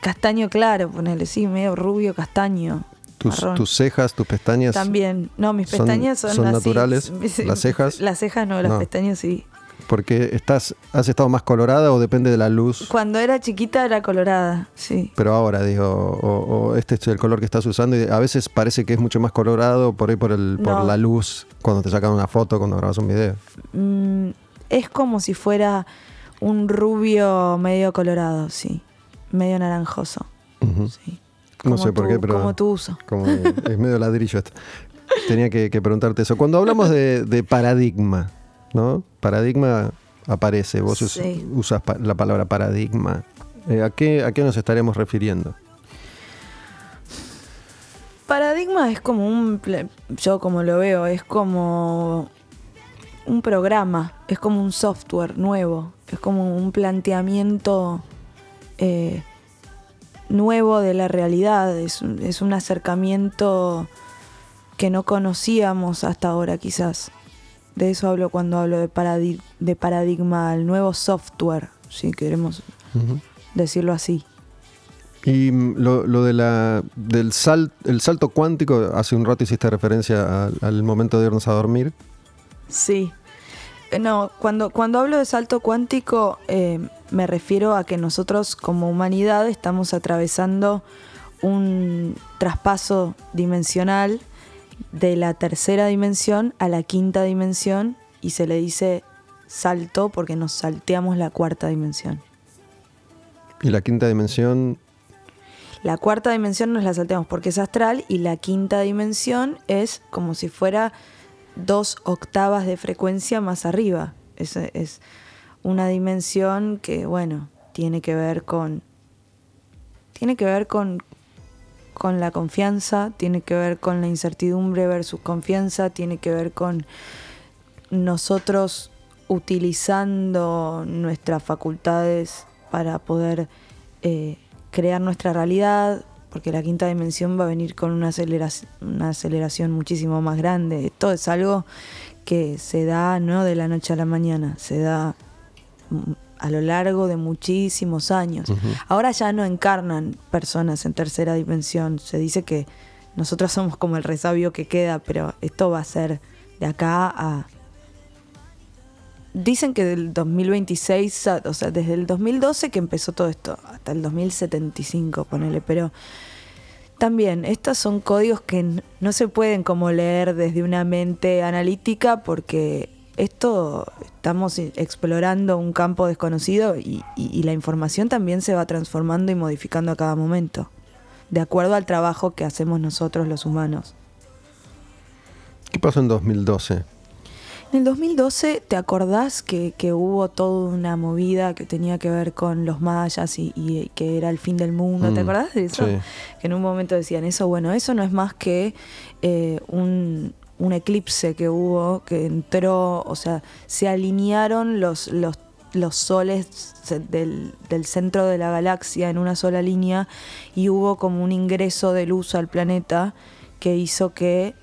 castaño claro, ponele, sí, medio rubio castaño. Tus, tus cejas, tus pestañas. También, no, mis pestañas son, son así. naturales. Las cejas. Las cejas no, las No. pestañas sí. Porque estás, has estado más colorada o depende de la luz. Cuando era chiquita era colorada, sí. Pero ahora, digo, o, o este es el color que estás usando y a veces parece que es mucho más colorado por ahí por, el, por No. la luz, cuando te sacan una foto, cuando grabas un video. Mm, es como si fuera un rubio medio colorado, sí. Medio naranjoso, sí. No sé por qué, pero Como tu uso. como es medio ladrillo esto. Tenía que, que preguntarte eso. Cuando hablamos de, de paradigma, ¿no? Paradigma aparece, vos Sí. usas la palabra paradigma. Eh, ¿a, qué, ¿A qué nos estaremos refiriendo? Paradigma es como un, yo como lo veo, es como un programa, es como un software nuevo, es como un planteamiento eh, nuevo de la realidad, es, un- es un acercamiento que no conocíamos hasta ahora quizás. De eso hablo cuando hablo de, paradi- de paradigma, el nuevo software, si queremos decirlo así. Y mm, lo, lo de la, del sal, el salto cuántico, hace un rato hiciste referencia al, al momento de irnos a dormir. Sí. Eh, No, cuando, cuando hablo de salto cuántico eh, me refiero a que nosotros como humanidad estamos atravesando un traspaso dimensional de la tercera dimensión a la quinta dimensión y se le dice salto porque nos salteamos la cuarta dimensión. Y la quinta dimensión, La cuarta dimensión nos la salteamos porque es astral y la quinta dimensión es como si fuera dos octavas de frecuencia más arriba. Es, es una dimensión que, bueno, tiene que ver con. Tiene que ver con, con la confianza, tiene que ver con la incertidumbre versus confianza, tiene que ver con nosotros utilizando nuestras facultades para poder eh, crear nuestra realidad, porque la quinta dimensión va a venir con una aceleración, una aceleración muchísimo más grande. Esto es algo que se da no de la noche a la mañana, se da a lo largo de muchísimos años. Ahora ya no encarnan personas en tercera dimensión, se dice que nosotros somos como el resabio que queda, pero esto va a ser de acá a Dicen que del 2026, a- o sea, desde el 2012 que empezó todo esto, hasta el 2075, ponele, pero también estos son códigos que no se pueden como leer desde una mente analítica porque esto estamos explorando un campo desconocido y, y- y la información también se va transformando y modificando a cada momento, de acuerdo al trabajo que hacemos nosotros los humanos. ¿qué pasó en 2012? En el 2012, ¿te acordás que, que hubo toda una movida que tenía que ver con los mayas y, y que era el fin del mundo? ¿Te Mm, acordás de eso? sí. Que en un momento decían eso. Bueno, eso no es más que eh, un, un eclipse que hubo, que entró, o sea, se alinearon los, los, los soles del, del centro de la galaxia en una sola línea y hubo como un ingreso de luz al planeta que hizo que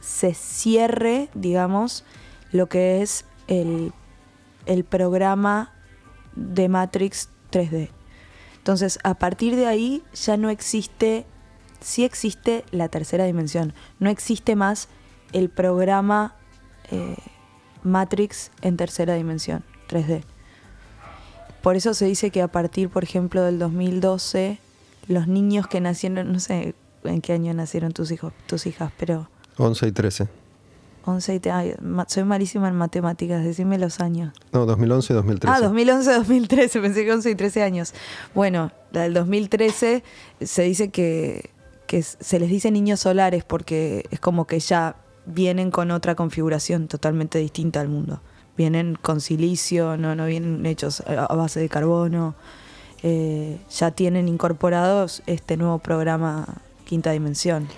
se cierre, digamos, lo que es el, el programa de Matrix 3D. Entonces, a partir de ahí ya no existe, sí existe la tercera dimensión, no existe más el programa eh, Matrix en tercera dimensión, 3D. Por eso se dice que a partir, por ejemplo, del 2012, los niños que nacieron, no sé en qué año nacieron tus hijos, tus hijas, pero 11 y 13. 11 y te- ay, soy malísima en matemáticas, decime los años. No, 2011 y 2013. Ah, 2011, 2013, pensé que 11 y 13 años. Bueno, la del 2013 se dice que, que se les dice niños solares porque es como que ya vienen con otra configuración totalmente distinta al mundo. Vienen con silicio, no, no vienen hechos a base de carbono. Eh, ya tienen incorporados este nuevo programa Quinta Dimensión.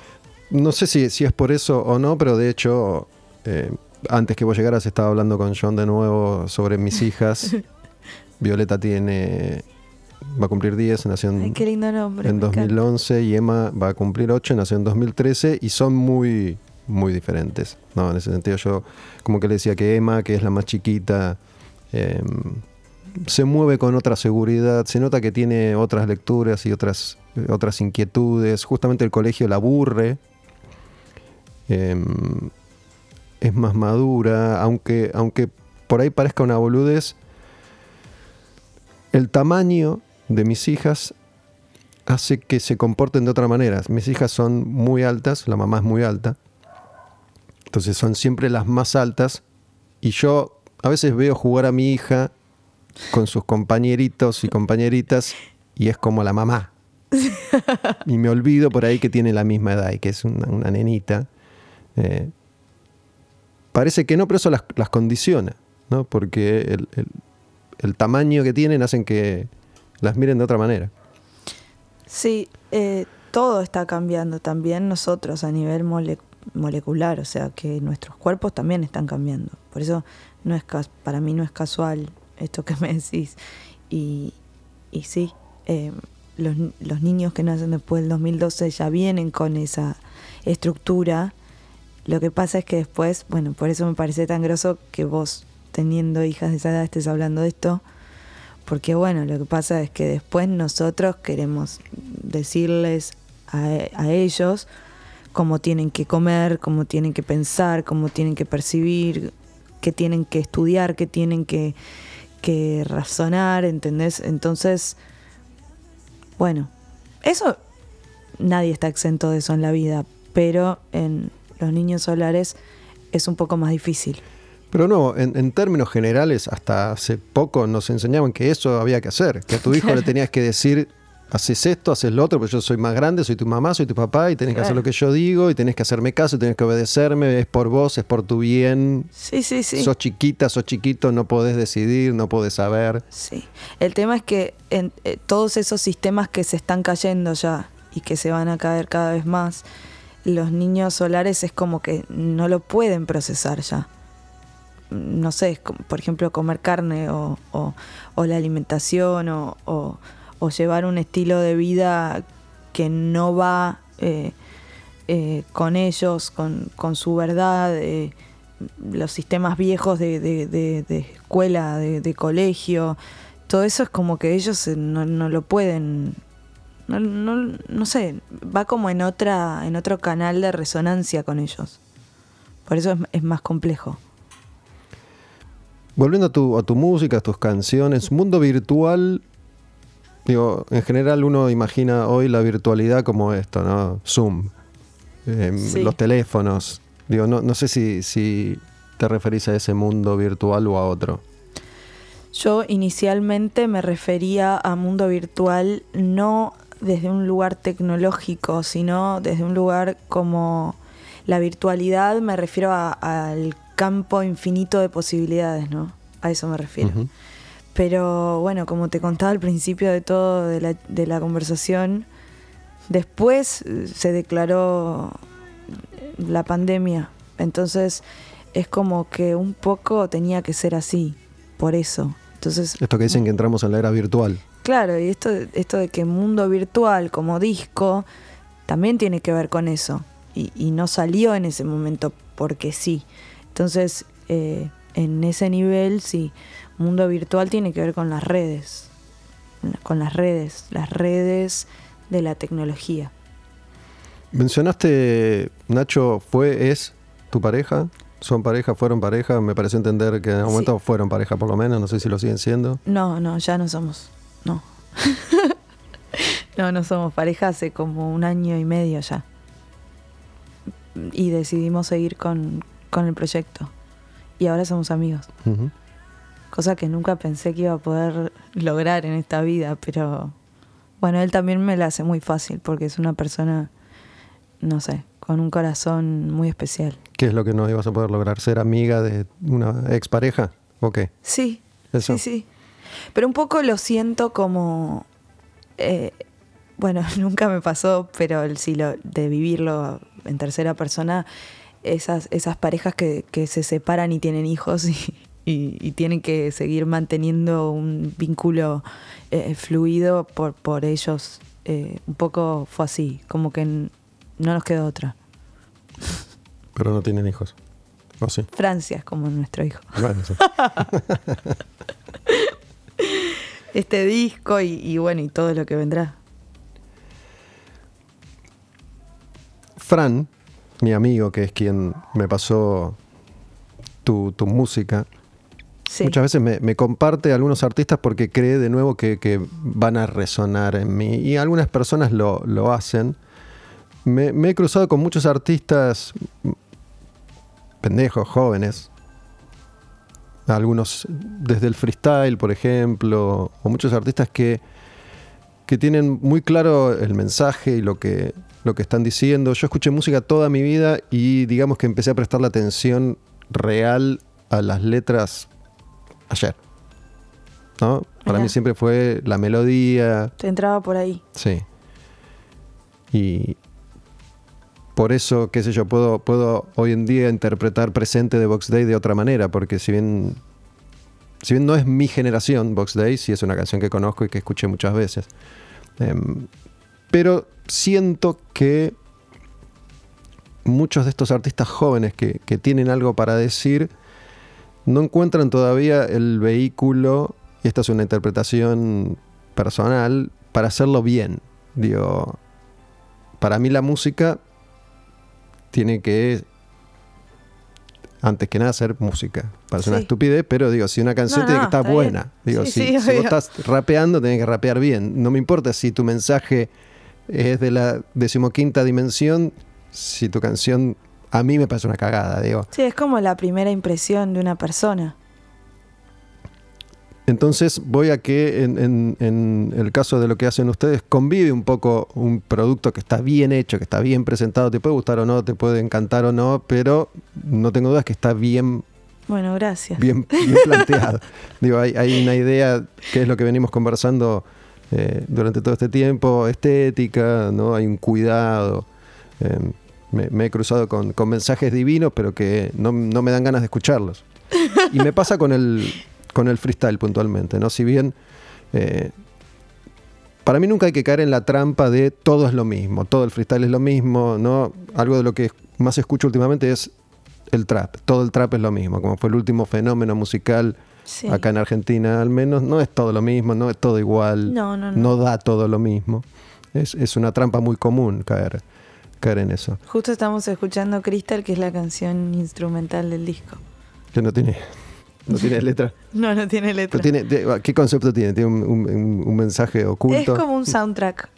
No sé si, si es por eso o no, pero de hecho, eh, antes que vos llegaras estaba hablando con John de nuevo sobre mis hijas. Violeta tiene va a cumplir 10, nació en, Ay, qué lindo nombre. en me encanta. 2011 y Emma va a cumplir 8, nació en 2013 y son muy, muy diferentes. No, en ese sentido yo como que le decía que Emma, que es la más chiquita, eh, se mueve con otra seguridad, se nota que tiene otras lecturas y otras, otras inquietudes, justamente el colegio la aburre, eh, es más madura, aunque, aunque por ahí parezca una boludez, el tamaño de mis hijas hace que se comporten de otra manera. Mis hijas son muy altas, la mamá es muy alta, entonces son siempre las más altas y yo a veces veo jugar a mi hija con sus compañeritos y compañeritas y es como la mamá. y me olvido por ahí que tiene la misma edad y que es una, nenita. Eh, parece que no, pero eso las, condiciona, ¿no? Porque el, tamaño que tienen hacen que las miren de otra manera. Sí, eh, todo está cambiando también nosotros a nivel mole- molecular, o sea que nuestros cuerpos también están cambiando. Por eso no es para mí no es casual esto que me decís. Y, y sí, eh, los, los niños que nacen después del 2012 ya vienen con esa estructura. Lo que pasa es que después, bueno, por eso me parece tan groso que vos, teniendo hijas de esa edad, estés hablando de esto, porque bueno, lo que pasa es que después nosotros queremos decirles a, a ellos cómo tienen que comer, cómo tienen que pensar, cómo tienen que percibir, qué tienen que estudiar, qué tienen que, que razonar, ¿entendés? Entonces, bueno, eso nadie está exento de eso en la vida, pero en los niños solares es un poco más difícil. Pero no, en, en términos generales, hasta hace poco nos enseñaban que eso había que hacer, que a tu hijo le tenías que decir, haces esto, haces lo otro, porque yo soy más grande, soy tu mamá, soy tu papá, y tenés que hacer lo que yo digo, y tenés que hacerme caso, y tenés que obedecerme, es por vos, es por tu bien. Sí, sí, sí. Sos chiquita, sos chiquito, no podés decidir, no podés saber. Sí, el tema es que en, eh, todos esos sistemas que se están cayendo ya y que se van a caer cada vez más, los niños solares es como que no lo pueden procesar ya. No sé, por ejemplo, comer carne o, o- o la alimentación o, o- o llevar un estilo de vida que no va eh, eh, con ellos, con, su verdad. eh, los sistemas viejos de, escuela, de, colegio, todo eso es como que ellos no, lo pueden, no sé, va como en otra, en otro canal de resonancia con ellos. Por eso es, es más complejo. Volviendo a tu, a tu música, a tus canciones, mundo virtual, digo, en general uno imagina hoy la virtualidad como esto, ¿no? Zoom, eh, Sí. los teléfonos. Digo, no, no sé si, si te referís a ese mundo virtual o a otro. Yo inicialmente me refería a mundo virtual no desde un lugar tecnológico, sino desde un lugar como la virtualidad, me refiero al campo infinito de posibilidades, ¿no? A eso me refiero. Pero bueno, como te contaba al principio de todo de la, de la conversación, después eh, se declaró la pandemia. Entonces es como que un poco tenía que ser así, por eso. Entonces, Esto que dicen que entramos en la era virtual. claro, y esto, esto de que mundo virtual como disco también tiene que ver con eso. Y, y no salió en ese momento porque sí. Entonces, eh, en ese nivel, sí, mundo virtual tiene que ver con las redes. Con las redes, las redes de la tecnología. Mencionaste, Nacho, fue, es tu pareja. son pareja, fueron pareja. Me pareció entender que en algún Sí. momento fueron pareja por lo menos. No sé si lo siguen siendo. No, no, ya no somos. No. no, no somos pareja hace como un año y medio ya. Y decidimos seguir con, con el proyecto. Y ahora somos amigos. Cosa que nunca pensé que iba a poder lograr en esta vida, pero bueno, él también me la hace muy fácil porque es una persona, no sé, con un corazón muy especial. ¿Qué es lo que no ibas a poder lograr? ¿Ser amiga de una expareja? ¿O qué? Sí, Eso. sí, sí. Pero un poco lo siento como, eh, bueno, nunca me pasó, pero el sí lo, de vivirlo en tercera persona, esas, esas parejas que, que se separan y tienen hijos y, y- y tienen que seguir manteniendo un vínculo eh, fluido por, por ellos, eh, un poco fue así, como que no nos quedó otra. Pero no tienen hijos. ¿O sí? Francia es como nuestro hijo. Bueno, sí. Este disco y, y bueno, y todo lo que vendrá. Fran, mi amigo, que es quien me pasó tu, tu música, Muchas veces me, comparte algunos artistas porque cree de nuevo que, van a resonar en mí. Y algunas personas lo, lo hacen. Me, he cruzado con muchos artistas pendejos, jóvenes. Algunos desde el freestyle, por ejemplo, o muchos artistas que, que tienen muy claro el mensaje y lo que, lo que están diciendo. Yo escuché música toda mi vida y digamos que empecé a prestarle atención real a las letras ayer. ¿No? Para mí siempre fue la melodía, Te entraba por ahí. Sí. Y por eso, qué sé yo, puedo, puedo hoy en día interpretar presente de Box Day de otra manera, porque si bien, si bien no es mi generación, Box Day, sí es una canción que conozco y que escuché muchas veces. Em, pero siento que muchos de estos artistas jóvenes que, que tienen algo para decir no encuentran todavía el vehículo, y esta es una interpretación personal, para hacerlo bien. Digo, para mí la música tiene que, antes que nada, ser música. Parece una Sí. estupidez, pero digo, si una canción No, tiene no, que estar buena. bien. Digo, Sí, si, sí, si vos obvio. estás rapeando, tenés que rapear bien. No me importa si tu mensaje es de la decimoquinta dimensión, si tu canción a mí me parece una cagada, digo. Sí, es como la primera impresión de una persona. Entonces voy a que en, en- en el caso de lo que hacen ustedes, convive un poco un producto que está bien hecho, que está bien presentado, te puede gustar o no, te puede encantar o no, pero no tengo dudas que está bien, Bueno, gracias. bien, bien planteado. Digo, hay, hay una idea que es lo que venimos conversando eh, durante todo este tiempo, estética, ¿no? Hay un cuidado. eh, me, me he cruzado con, con mensajes divinos, pero que no, no me dan ganas de escucharlos. Y me pasa con el, con el freestyle puntualmente, ¿no? Si bien eh, para mí nunca hay que caer en la trampa de todo es lo mismo, todo el freestyle es lo mismo, ¿no? Algo de lo que más escucho últimamente es el trap, todo el trap es lo mismo, como fue el último fenómeno musical Sí. acá en Argentina al menos, no es todo lo mismo, no es todo igual, No, no, no. da todo lo mismo. Es, es una trampa muy común caer, caer en eso, Justo estamos escuchando Crystal, que es la canción instrumental del disco. que no tiene, no tiene letra. No, no tiene letra. Pero tiene, de- ¿Qué concepto tiene? ¿Tiene un, un- un mensaje Es oculto? como un soundtrack.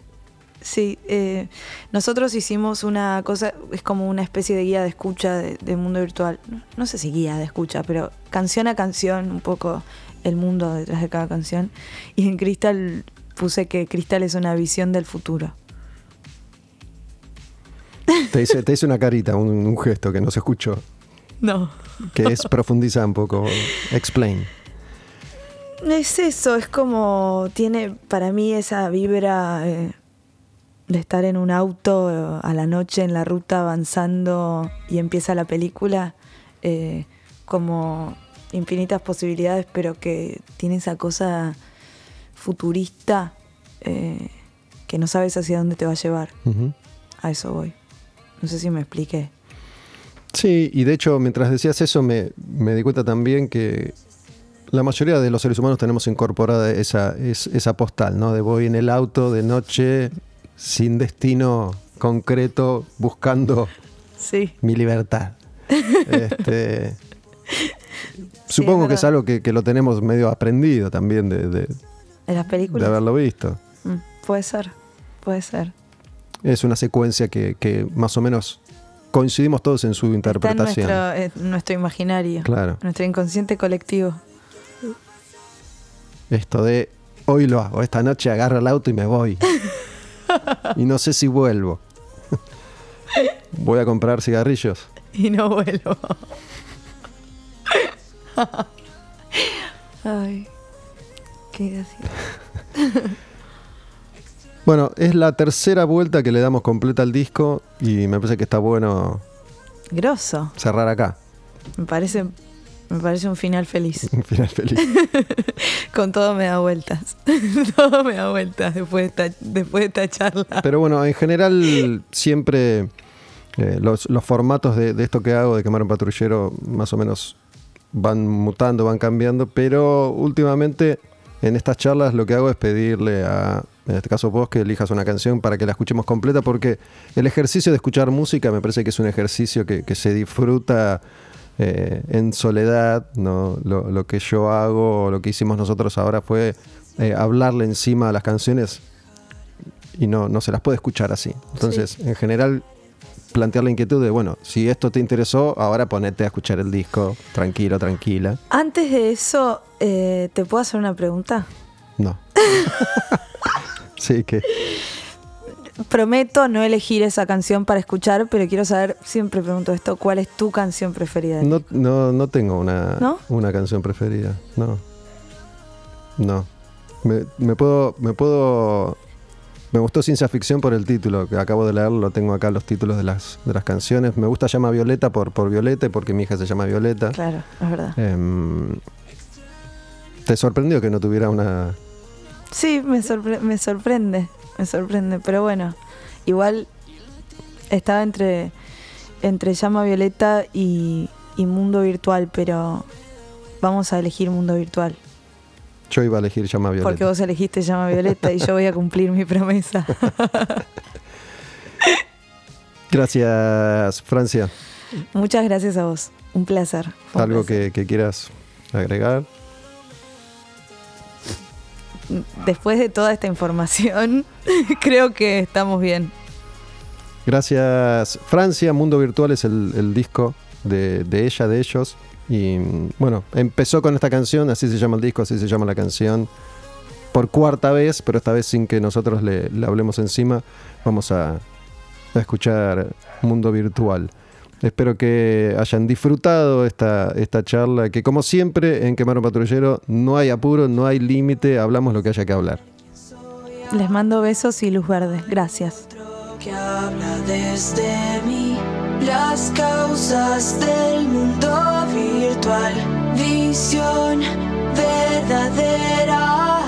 Sí, eh, nosotros hicimos una cosa, es como una especie de guía de escucha de, de mundo virtual. No, no sé si guía de escucha, pero canción a canción, un poco el mundo detrás de cada canción. Y en Crystal puse que Crystal es una visión del futuro. Te hice, te hice una carita, un, un gesto que no se escuchó, No. que es profundizar un poco, explain. Es eso, es como tiene para mí esa vibra eh, de estar en un auto eh, a la noche en la ruta avanzando y empieza la película, eh, como infinitas posibilidades, pero que tiene esa cosa futurista eh, que no sabes hacia dónde te va a llevar. A eso voy. No sé si me expliqué. Sí, y de hecho, mientras decías eso, me, me di cuenta también que la mayoría de los seres humanos tenemos incorporada esa, es- esa postal, ¿no? De voy en el auto de noche, sin destino concreto, buscando Sí. mi libertad. Este, supongo que es algo que, que lo tenemos medio aprendido también de, de- En las de películas. haberlo visto. Mm, puede ser, puede ser. Es una secuencia que, que más o menos coincidimos todos en su Está en interpretación. nuestro, en nuestro imaginario, Claro. nuestro inconsciente colectivo. Esto de hoy lo hago, esta noche agarro el auto y me voy. y no sé si vuelvo. Voy a comprar cigarrillos. Y no vuelvo. Ay, qué gracioso. Bueno, es la tercera vuelta que le damos completa al disco y me parece que está bueno Grosso. cerrar acá. Me parece, me parece un final feliz. Un final feliz. Con todo me da vueltas. todo me da vueltas después de esta, después de esta charla. Pero bueno, en general siempre eh, los, los formatos de, de esto que hago, de quemar un patrullero, más o menos van mutando, van cambiando, pero últimamente en estas charlas lo que hago es pedirle a, en este caso vos, que elijas una canción para que la escuchemos completa, porque el ejercicio de escuchar música me parece que es un ejercicio que, que se disfruta eh, en soledad, ¿no? Lo, lo que yo hago, lo que hicimos nosotros ahora fue eh, hablarle encima a las canciones y no, no se las puede escuchar así. Entonces, en general, plantear la inquietud de, bueno, si esto te interesó, ahora ponete a escuchar el disco, tranquilo, tranquila. Antes de eso, eh, ¿te puedo hacer una pregunta? No. sí, que Prometo no elegir esa canción para escuchar, pero quiero saber, siempre pregunto esto, ¿cuál es tu canción preferida? no, no, no tengo una, ¿No? una canción preferida. No. No. Me, me puedo. Me puedo. Me gustó ciencia ficción por el título, que acabo de leer, lo tengo acá los títulos de las, de las canciones. Me gusta Llama Violeta por, por Violeta y porque mi hija se llama Violeta. Claro, es verdad. Em, ¿Te sorprendió que no tuviera una... Sí, me, sorpre- me sorprende, me sorprende, pero bueno, igual estaba entre, entre Llama Violeta y, y Mundo Virtual, pero vamos a elegir Mundo Virtual, Yo iba a elegir Llama Violeta. porque vos elegiste Llama Violeta y yo voy a cumplir mi promesa. Gracias, Francia. Muchas gracias a vos, un placer. un ¿Algo placer. que, que quieras agregar? Después de toda esta información, creo que estamos bien. Gracias, Francia. Mundo Virtual es el, disco de, ella, de ellos. Y bueno, empezó con esta canción, así se llama el disco, así se llama la canción. Por cuarta vez, pero esta vez sin que nosotros le, le hablemos encima, vamos a escuchar Mundo Virtual. Espero que hayan disfrutado esta, esta charla, que como siempre en Quemar un Patrullero no hay apuro, no hay límite, hablamos lo que haya que hablar. Les mando besos y luz verde. Gracias. que habla desde mí las causas del mundo virtual visión verdadera